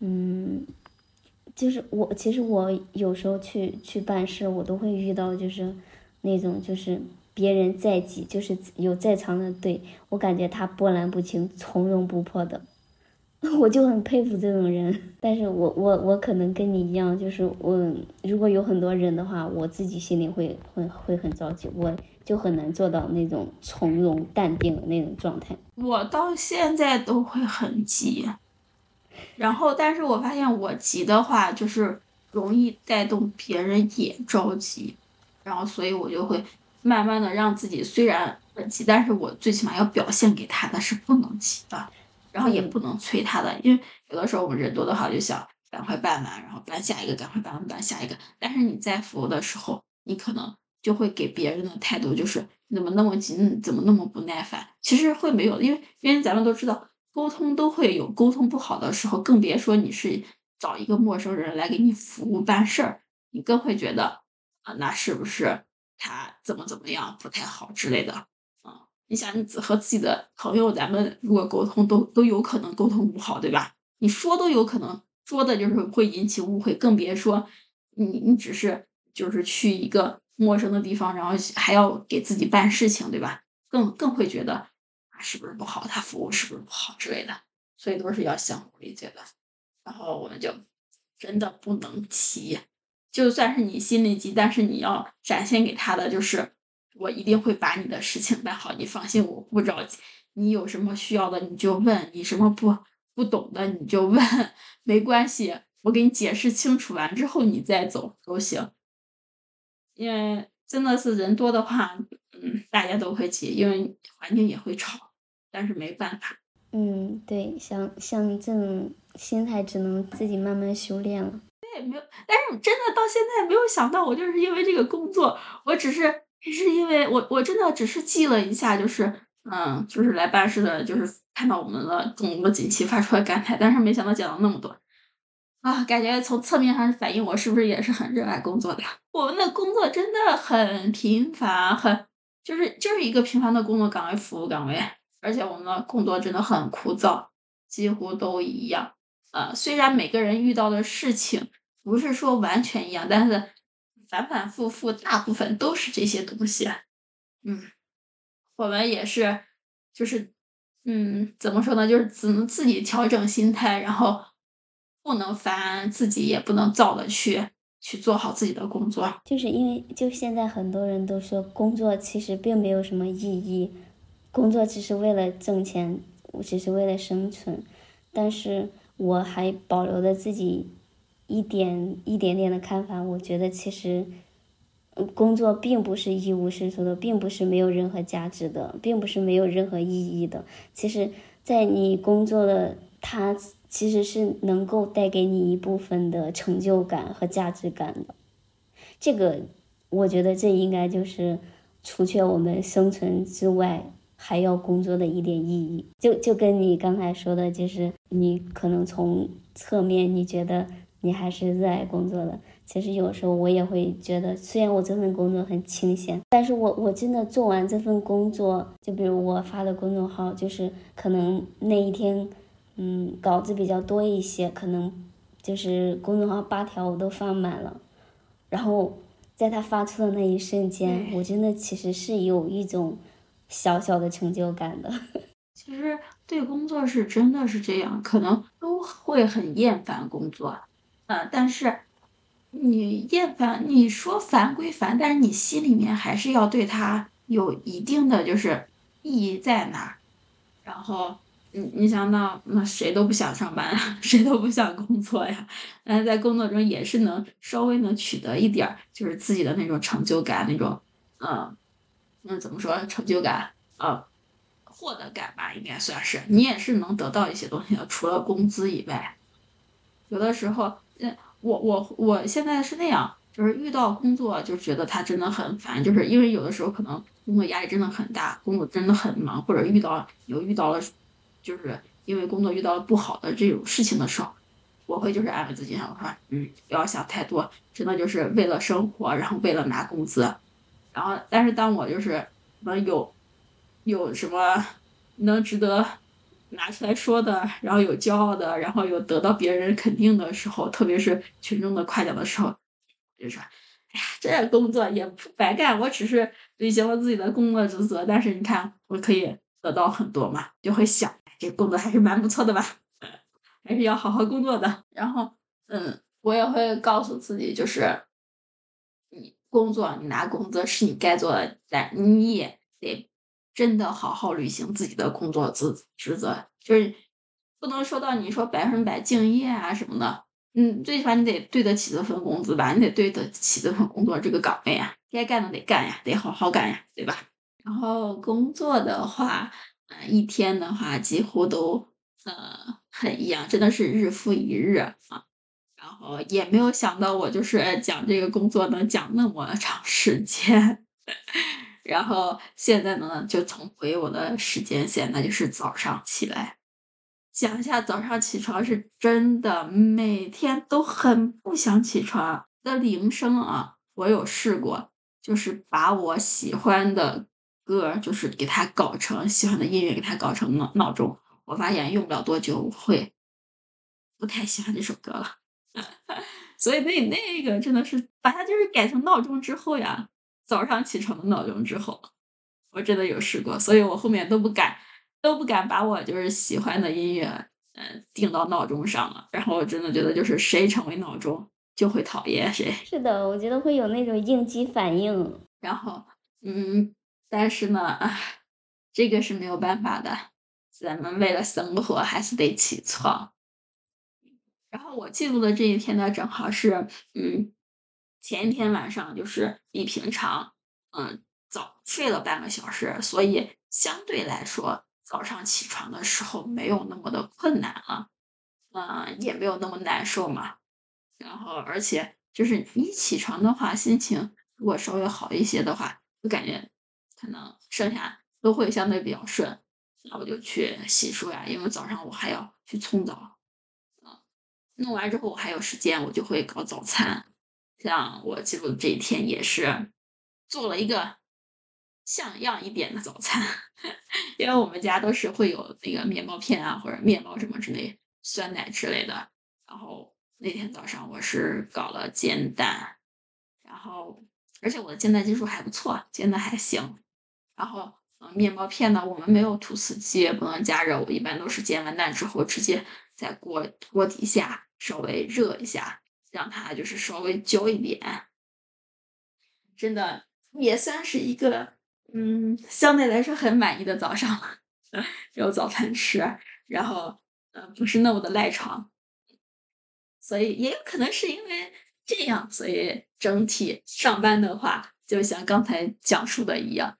嗯，就是我其实我有时候去去办事，我都会遇到就是那种就是别人再急，就是有再长的队，我感觉他波澜不惊、从容不迫的。我就很佩服这种人，但是我我我可能跟你一样，就是我如果有很多人的话，我自己心里会会会很着急，我就很难做到那种从容淡定的那种状态。我到现在都会很急，然后但是我发现我急的话，就是容易带动别人也着急，然后所以我就会慢慢的让自己虽然很急，但是我最起码要表现给他的是不能急的。然后也不能催他的，因为有的时候我们人多的话就想赶快办完，然后办下一个，赶快办完办下一个。但是你在服务的时候，你可能就会给别人的态度就是怎么那么急，怎么那么不耐烦。其实会没有，因为因为咱们都知道沟通都会有沟通不好的时候，更别说你是找一个陌生人来给你服务办事儿，你更会觉得啊，那是不是他怎么怎么样不太好之类的。你想，你和自己的朋友，咱们如果沟通，都都有可能沟通不好，对吧？你说都有可能说的就是会引起误会，更别说你你只是就是去一个陌生的地方，然后还要给自己办事情，对吧？更更会觉得啊是不是不好，他服务是不是不好之类的，所以都是要相互理解的。然后我们就真的不能急，就算是你心里急，但是你要展现给他的就是。我一定会把你的事情办好，你放心，我不着急。你有什么需要的你就问，你什么不不懂的你就问，没关系，我给你解释清楚完之后你再走都行。因为真的是人多的话，嗯，大家都会急，因为环境也会吵，但是没办法。嗯，对，像像这种心态只能自己慢慢修炼了。对，没有，但是真的到现在没有想到，我就是因为这个工作，我只是。是因为我我真的只是记了一下，就是嗯，就是来办事的，就是看到我们的中午锦旗发出了感慨，但是没想到讲了那么多啊，感觉从侧面上反映我是不是也是很热爱工作的呀。我们的工作真的很平凡，很就是就是一个平凡的工作岗位，服务岗位，而且我们的工作真的很枯燥，几乎都一样。呃，虽然每个人遇到的事情不是说完全一样，但是。反反复复，大部分都是这些东西。嗯，我们也是，就是，嗯，怎么说呢？就是只能自己调整心态，然后不能烦自己，也不能躁的去去做好自己的工作。就是因为，就现在很多人都说，工作其实并没有什么意义，工作只是为了挣钱，只是为了生存。但是我还保留着自己。一点一点点的看法，我觉得其实，工作并不是一无是处的，并不是没有任何价值的，并不是没有任何意义的。其实，在你工作的，它其实是能够带给你一部分的成就感和价值感的。这个，我觉得这应该就是除却我们生存之外还要工作的一点意义。就就跟你刚才说的，就是你可能从侧面你觉得。你还是热爱工作的。其实有时候我也会觉得，虽然我这份工作很清闲，但是我我真的做完这份工作，就比如我发的公众号，就是可能那一天，嗯，稿子比较多一些，可能就是公众号八条我都放满了，然后在他发出的那一瞬间，我真的其实是有一种小小的成就感的。其实对工作是真的是这样，可能都会很厌烦工作。嗯，但是你厌烦，你说烦归烦，但是你心里面还是要对他有一定的就是意义在那儿。然后你你想到那谁都不想上班，谁都不想工作呀。嗯，在工作中也是能稍微能取得一点儿就是自己的那种成就感，那种嗯，那怎么说成就感啊，获得感吧，应该算是。你也是能得到一些东西的，除了工资以外，有的时候。嗯，我我我现在是那样，就是遇到工作就觉得他真的很烦，就是因为有的时候可能工作压力真的很大，工作真的很忙，或者遇到有遇到了，就是因为工作遇到了不好的这种事情的时候，我会就是安慰自己，我说，嗯，不要想太多，真的就是为了生活，然后为了拿工资，然后但是当我就是能有有什么能值得。拿出来说的，然后有骄傲的，然后有得到别人肯定的时候，特别是群众的夸奖的时候，就说：“哎呀，这工作也不白干，我只是履行了自己的工作职责，但是你看我可以得到很多嘛，就会想这工作还是蛮不错的吧，还是要好好工作的。然后，嗯，我也会告诉自己，就是你工作，你拿工资是你该做的，但你也得。”真的好好履行自己的工作职职责，就是不能说到你说百分百敬业啊什么的，嗯，最起码你得对得起这份工资吧，你得对得起这份工作这个岗位啊，该干的得干呀，得好好干呀，对吧？然后工作的话，嗯，一天的话几乎都呃很一样，真的是日复一日啊，然后也没有想到我就是讲这个工作能讲那么长时间。然后现在呢，就重回我的时间线，那就是早上起来。讲一下早上起床是真的，每天都很不想起床的铃声啊。我有试过，就是把我喜欢的歌，就是给它搞成喜欢的音乐，给它搞成闹闹钟。我发现用不了多久，我会不太喜欢这首歌了。所以那那个真的是把它就是改成闹钟之后呀。早上起床的闹钟之后，我真的有试过，所以我后面都不敢，都不敢把我就是喜欢的音乐，嗯，定到闹钟上了。然后我真的觉得，就是谁成为闹钟，就会讨厌谁。是的，我觉得会有那种应激反应。然后，嗯，但是呢，这个是没有办法的，咱们为了生活还是得起床。然后我记录的这一天呢，正好是，嗯。前一天晚上就是比平常，嗯，早睡了半个小时，所以相对来说早上起床的时候没有那么的困难了，嗯，也没有那么难受嘛。然后，而且就是你起床的话，心情如果稍微好一些的话，就感觉可能剩下都会相对比较顺。那我就去洗漱呀，因为早上我还要去冲澡，啊，弄完之后我还有时间，我就会搞早餐。像我记录的这一天也是做了一个像样一点的早餐，因为我们家都是会有那个面包片啊或者面包什么之类、酸奶之类的。然后那天早上我是搞了煎蛋，然后而且我的煎蛋技术还不错，煎的还行。然后嗯，面包片呢，我们没有吐司机，不能加热，我一般都是煎完蛋之后直接在锅锅底下稍微热一下。让它就是稍微焦一点，真的也算是一个嗯，相对来说很满意的早上了，有早餐吃，然后呃不是那么的赖床，所以也有可能是因为这样，所以整体上班的话，就像刚才讲述的一样，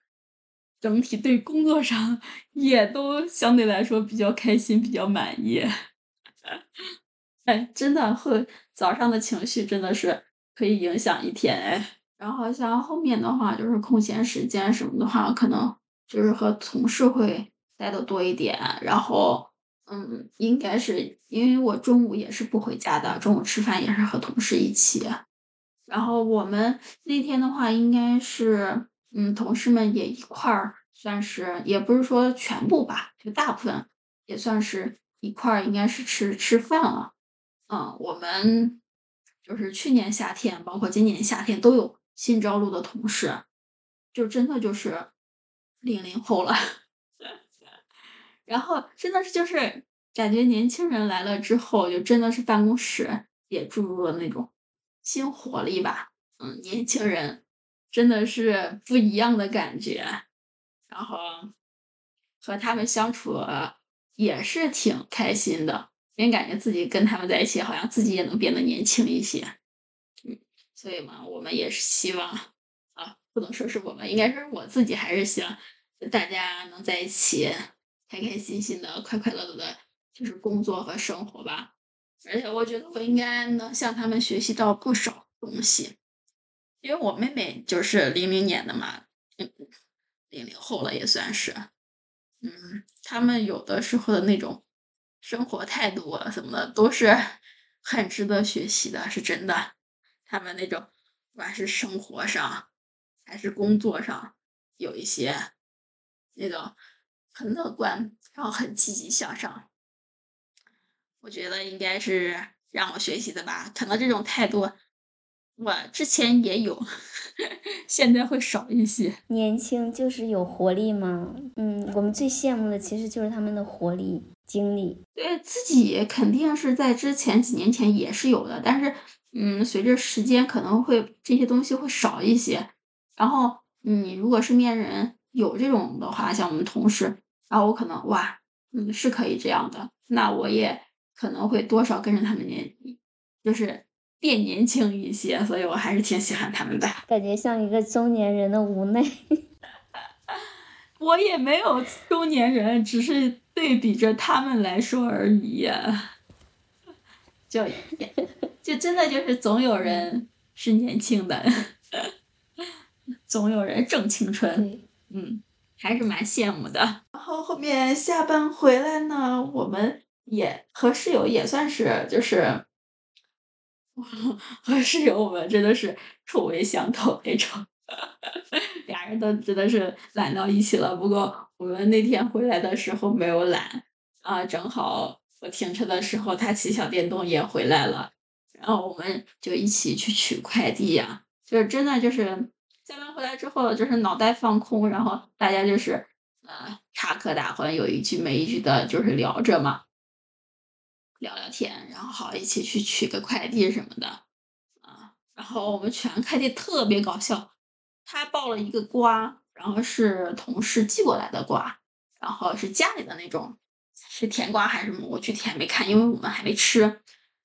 整体对工作上 也都相对来说比较开心，比较满意。哎，真的会早上的情绪真的是可以影响一天哎。然后像后面的话，就是空闲时间什么的话，可能就是和同事会待的多一点。然后，嗯，应该是因为我中午也是不回家的，中午吃饭也是和同事一起。然后我们那天的话，应该是嗯，同事们也一块儿，算是也不是说全部吧，就大部分也算是一块儿，应该是吃吃饭了。嗯，我们就是去年夏天，包括今年夏天都有新招录的同事，就真的就是零零后了。然后真的是就是感觉年轻人来了之后，就真的是办公室也注入了那种新活力吧。嗯，年轻人真的是不一样的感觉，然后和他们相处也是挺开心的。也感觉自己跟他们在一起，好像自己也能变得年轻一些，嗯，所以嘛，我们也是希望啊，不能说是我们，应该是我自己，还是希望大家能在一起，开开心心的、快快乐乐的，就是工作和生活吧。而且我觉得我应该能向他们学习到不少东西，因为我妹妹就是零零年的嘛，嗯，零零后了也算是，嗯，他们有的时候的那种。生活态度啊什么的都是 很值得学习的，是真的。他们那种不管是生活上还是工作上，有一些那种很乐观，然后很积极向上。我觉得应该是让我学习的吧。可能这种态度，我之前也有，现在会少一些。年轻就是有活力嘛。嗯，我们最羡慕的其实就是他们的活力、精力。对自己肯定是在之前几年前也是有的，但是嗯，随着时间可能会这些东西会少一些。然后你如果身边人有这种的话，像我们同事。然后我可能哇，嗯，是可以这样的，那我也可能会多少跟着他们年，就是变年轻一些，所以我还是挺喜欢他们的。感觉像一个中年人的无奈。我也没有中年人，只是对比着他们来说而已。就就真的就是总有人是年轻的，总有人正青春。嗯。还是蛮羡慕的。然后后面下班回来呢，我们也和室友也算是就是，和室友我们真的是臭味相投那种，俩人都真的是懒到一起了。不过我们那天回来的时候没有懒啊，正好我停车的时候他骑小电动也回来了，然后我们就一起去取快递呀，就是真的就是。下班回来之后，就是脑袋放空，然后大家就是呃插科打诨，有一句没一句的，就是聊着嘛，聊聊天，然后好一起去取个快递什么的啊。然后我们取完快递特别搞笑，他抱了一个瓜，然后是同事寄过来的瓜，然后是家里的那种，是甜瓜还是什么？我具体还没看，因为我们还没吃。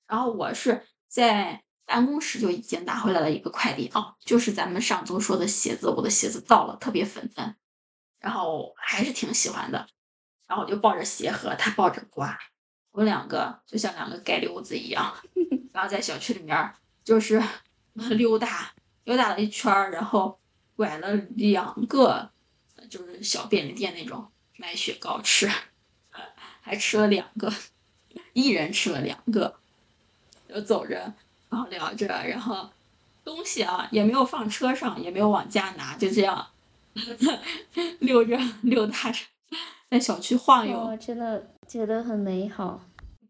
然后我是在。办公室就已经拿回来了一个快递哦，就是咱们上周说的鞋子，我的鞋子到了，特别粉嫩，然后还是挺喜欢的。然后我就抱着鞋盒，他抱着瓜，我们两个就像两个街溜子一样，然后在小区里面就是 溜达溜达了一圈，然后拐了两个就是小便利店那种买雪糕吃，还吃了两个，一人吃了两个，就走着。然后聊着，然后东西啊也没有放车上，也没有往家拿，就这样 溜着溜达着，在小区晃悠，真的觉得很美好。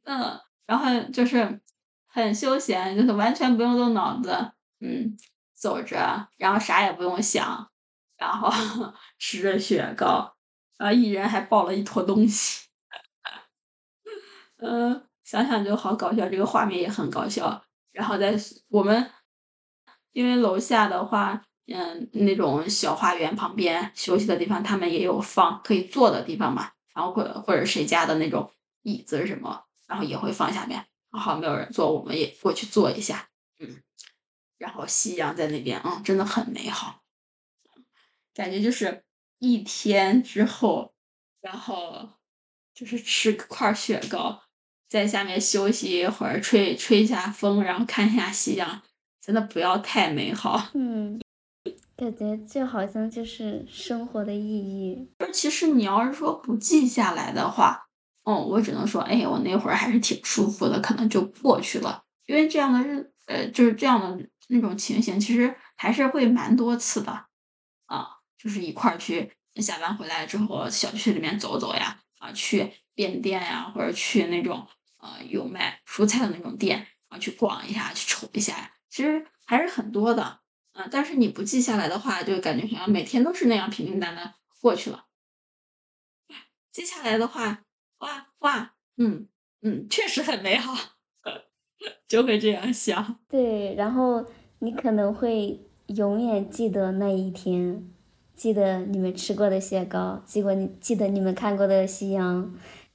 嗯，然后就是很休闲，就是完全不用动脑子，嗯，走着，然后啥也不用想，然后 吃着雪糕，然后一人还抱了一坨东西，嗯，想想就好搞笑，这个画面也很搞笑。然后在我们，因为楼下的话，嗯，那种小花园旁边休息的地方，他们也有放可以坐的地方嘛。然后或者或者谁家的那种椅子什么，然后也会放下面。好，没有人坐，我们也过去坐一下。嗯，然后夕阳在那边，嗯，真的很美好。感觉就是一天之后，然后就是吃块雪糕。在下面休息一会儿，吹吹一下风，然后看一下夕阳，真的不要太美好。嗯，感觉这好像就是生活的意义。而其实你要是说不记下来的话，嗯，我只能说，哎，我那会儿还是挺舒服的，可能就过去了。因为这样的日，呃，就是这样的那种情形，其实还是会蛮多次的。啊，就是一块儿去下班回来之后，小区里面走走呀，啊，去便利店呀，或者去那种。呃，有卖蔬菜的那种店，然后去逛一下，去瞅一下，其实还是很多的。嗯，但是你不记下来的话，就感觉好像每天都是那样平平淡淡过去了。接下来的话，哇哇，嗯嗯，确实很美好，就会这样想。对，然后你可能会永远记得那一天，记得你们吃过的雪糕，记过你记得你们看过的夕阳。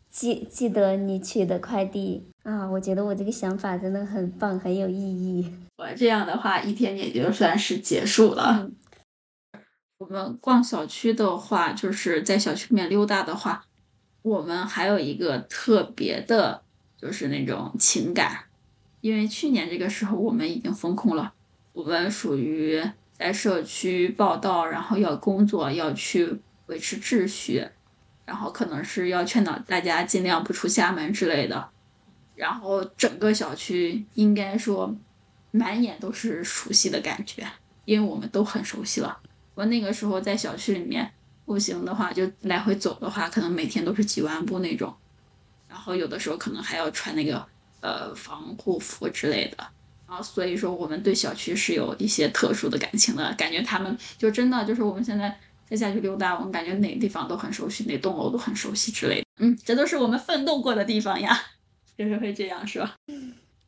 记记得你取的快递啊，我觉得我这个想法真的很棒，很有意义。我这样的话，一天也就算是结束了。我们逛小区的话，就是在小区里面溜达的话，我们还有一个特别的，就是那种情感。因为去年这个时候我们已经封控了，我们属于在社区报道，然后要工作，要去维持秩序。然后可能是要劝导大家尽量不出厦门之类的，然后整个小区应该说满眼都是熟悉的感觉，因为我们都很熟悉了。我那个时候在小区里面，步行的话，就来回走的话，可能每天都是几万步那种。然后有的时候可能还要穿那个呃防护服之类的。然后所以说我们对小区是有一些特殊的感情的，感觉他们就真的就是我们现在在下去溜达，我们感觉哪个地方都很熟悉，哪栋楼都很熟悉之类的。嗯，这都是我们奋斗过的地方呀，就是会这样说。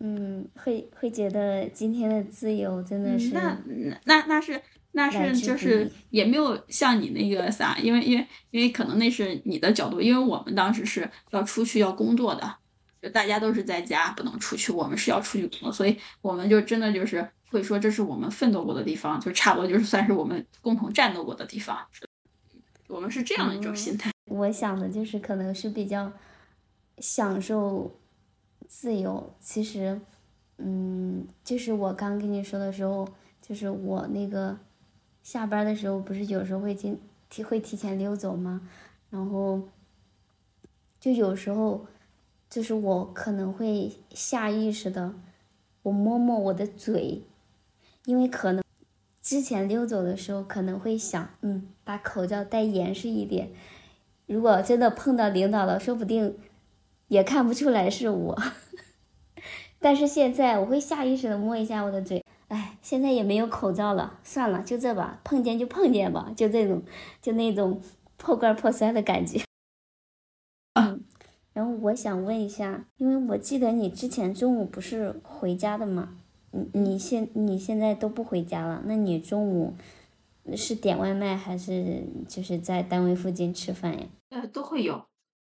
嗯，会会觉得今天的自由真的是那那那是那是就是也没有像你那个啥，因为因为因为可能那是你的角度，因为我们当时是要出去要工作的，大家都是在家不能出去，我们是要出去工作，所以我们就真的就是会说这是我们奋斗过的地方，就差不多就是算是我们共同战斗过的地方，我们是这样的一种心态。我想的就是可能是比较享受。自由其实，嗯，就是我刚跟你说的时候，就是我那个下班的时候，不是有时候会进提会提前溜走吗？然后就有时候就是我可能会下意识的，我摸摸我的嘴，因为可能之前溜走的时候可能会想，嗯，把口罩戴严实一点，如果真的碰到领导了，说不定。也看不出来是我，但是现在我会下意识的摸一下我的嘴，哎，现在也没有口罩了，算了，就这吧，碰见就碰见吧，就这种，就那种破罐破摔的感觉。然后我想问一下，因为我记得你之前中午不是回家的吗？你你现你现在都不回家了，那你中午是点外卖还是就是在单位附近吃饭呀？呃，都会有。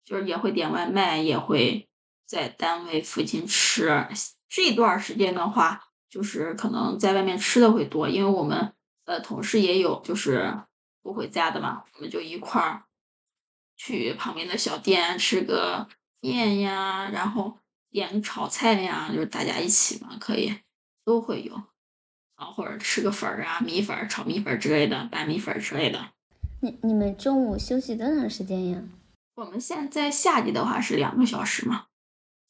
就是也会点外卖，也会在单位附近吃。这段时间的话，就是可能在外面吃的会多，因为我们呃同事也有就是不回家的嘛，我们就一块儿去旁边的小店吃个面呀，然后点个炒菜呀，就是大家一起嘛，可以都会有啊，或者吃个粉儿啊，米粉、炒米粉之类的，拌米粉之类的。你你们中午休息多长时间呀？我们现在夏季的话是两个小时嘛，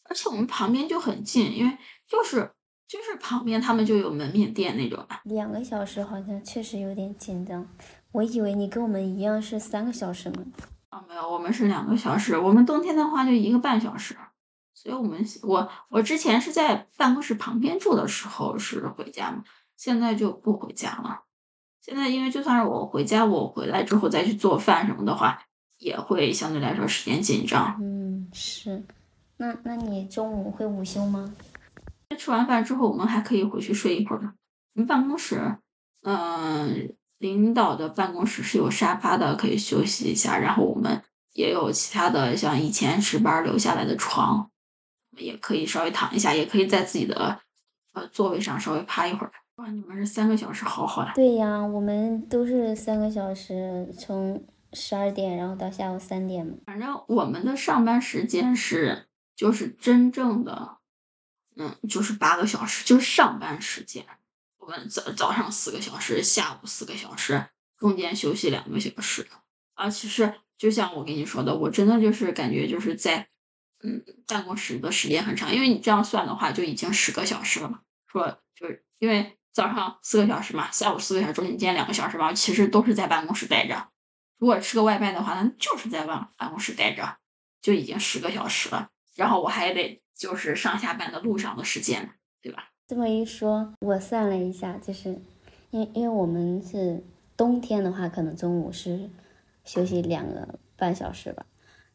而且我们旁边就很近，因为就是就是旁边他们就有门面店那种。两个小时好像确实有点紧张，我以为你跟我们一样是三个小时呢。啊，没有，我们是两个小时。我们冬天的话就一个半小时，所以我们我我之前是在办公室旁边住的时候是回家嘛，现在就不回家了。现在因为就算是我回家，我回来之后再去做饭什么的话。也会相对来说时间紧张。嗯，是。那那你中午会午休吗？吃完饭之后，我们还可以回去睡一会儿的。我们办公室，嗯，领导的办公室是有沙发的，可以休息一下。然后我们也有其他的，像以前值班留下来的床，也可以稍微躺一下，也可以在自己的呃座位上稍微趴一会儿。哇，你们是三个小时，好好呀。对呀，我们都是三个小时，从。十二点，然后到下午三点嘛。反正我们的上班时间是，就是真正的，嗯，就是八个小时，就是上班时间。我们早早上四个小时，下午四个小时，中间休息两个小时。啊，其实就像我跟你说的，我真的就是感觉就是在，嗯，办公室的时间很长，因为你这样算的话，就已经十个小时了嘛。说就是因为早上四个小时嘛，下午四个小时，中间两个小时嘛，其实都是在办公室待着。如果吃个外卖的话，那就是在办办公室待着，就已经十个小时了。然后我还得就是上下班的路上的时间，对吧？这么一说，我算了一下，就是因因为我们是冬天的话，可能中午是休息两个半小时吧，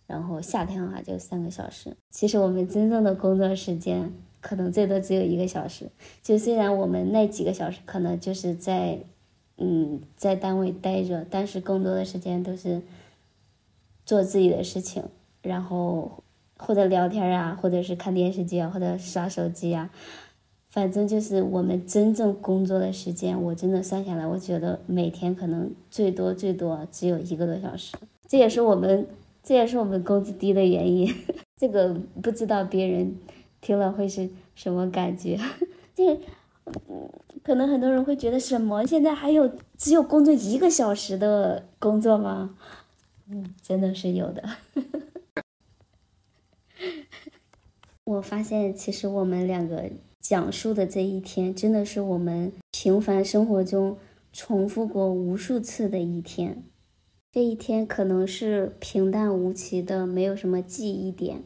然后夏天的话就三个小时。其实我们真正的工作时间可能最多只有一个小时。就虽然我们那几个小时可能就是在。嗯，在单位待着，但是更多的时间都是做自己的事情，然后或者聊天啊，或者是看电视剧啊，或者刷手机啊，反正就是我们真正工作的时间，我真的算下来，我觉得每天可能最多最多只有一个多小时，这也是我们这也是我们工资低的原因。这个不知道别人听了会是什么感觉，就是。可能很多人会觉得什么？现在还有只有工作一个小时的工作吗？嗯，真的是有的。我发现，其实我们两个讲述的这一天，真的是我们平凡生活中重复过无数次的一天。这一天可能是平淡无奇的，没有什么记忆点。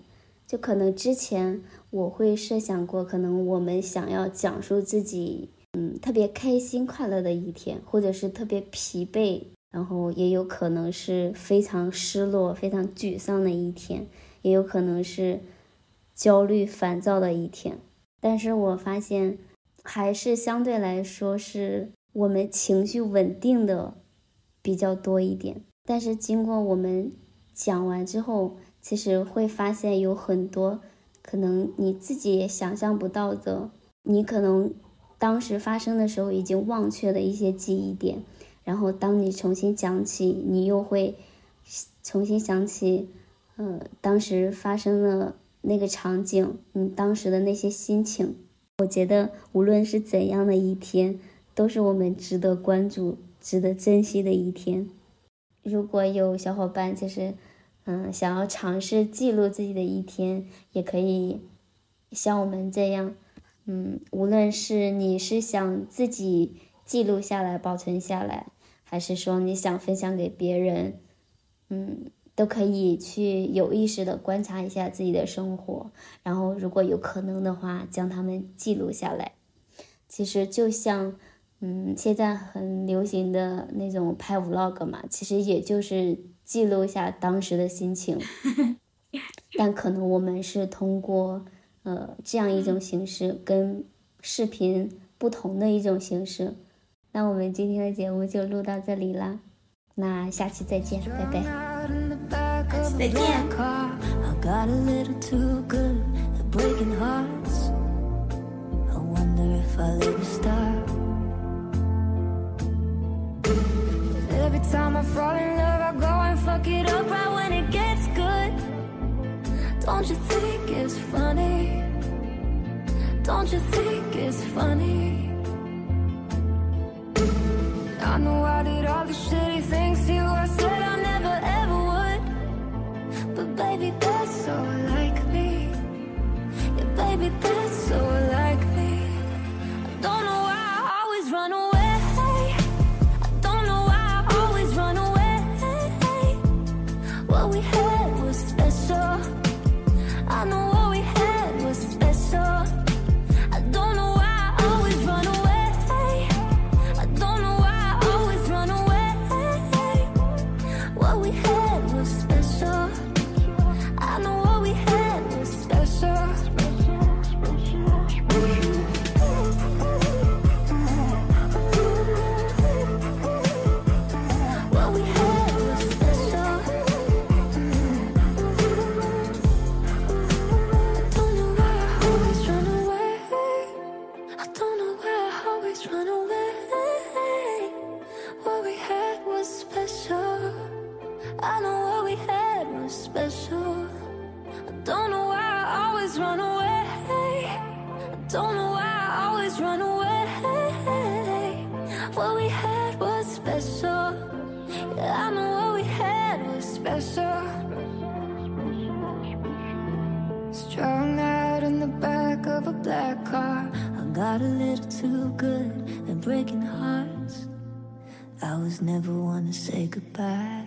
就可能之前我会设想过，可能我们想要讲述自己，嗯，特别开心快乐的一天，或者是特别疲惫，然后也有可能是非常失落、非常沮丧的一天，也有可能是焦虑烦躁的一天。但是我发现，还是相对来说是我们情绪稳定的比较多一点。但是经过我们讲完之后，其实会发现有很多可能你自己也想象不到的，你可能当时发生的时候已经忘却的一些记忆点，然后当你重新讲起，你又会重新想起，呃，当时发生的那个场景，你当时的那些心情。我觉得无论是怎样的一天，都是我们值得关注、值得珍惜的一天。如果有小伙伴就是，嗯，想要尝试记录自己的一天，也可以像我们这样，嗯，无论是你是想自己记录下来保存下来，还是说你想分享给别人，嗯，都可以去有意识的观察一下自己的生活，然后如果有可能的话，将它们记录下来。其实就像。嗯，现在很流行的那种拍 vlog 嘛，其实也就是记录一下当时的心情，但可能我们是通过呃这样一种形式，跟视频不同的一种形式。那我们今天的节目就录到这里啦，那下期再见，拜拜。再见。Every time I fall in love, I go and fuck it up right when it gets good. Don't you think it's funny? Don't you think it's funny? I know I did all the shitty things baby, that's so like me. Yeah, baby, that's so breaking hearts. I was never one to say goodbye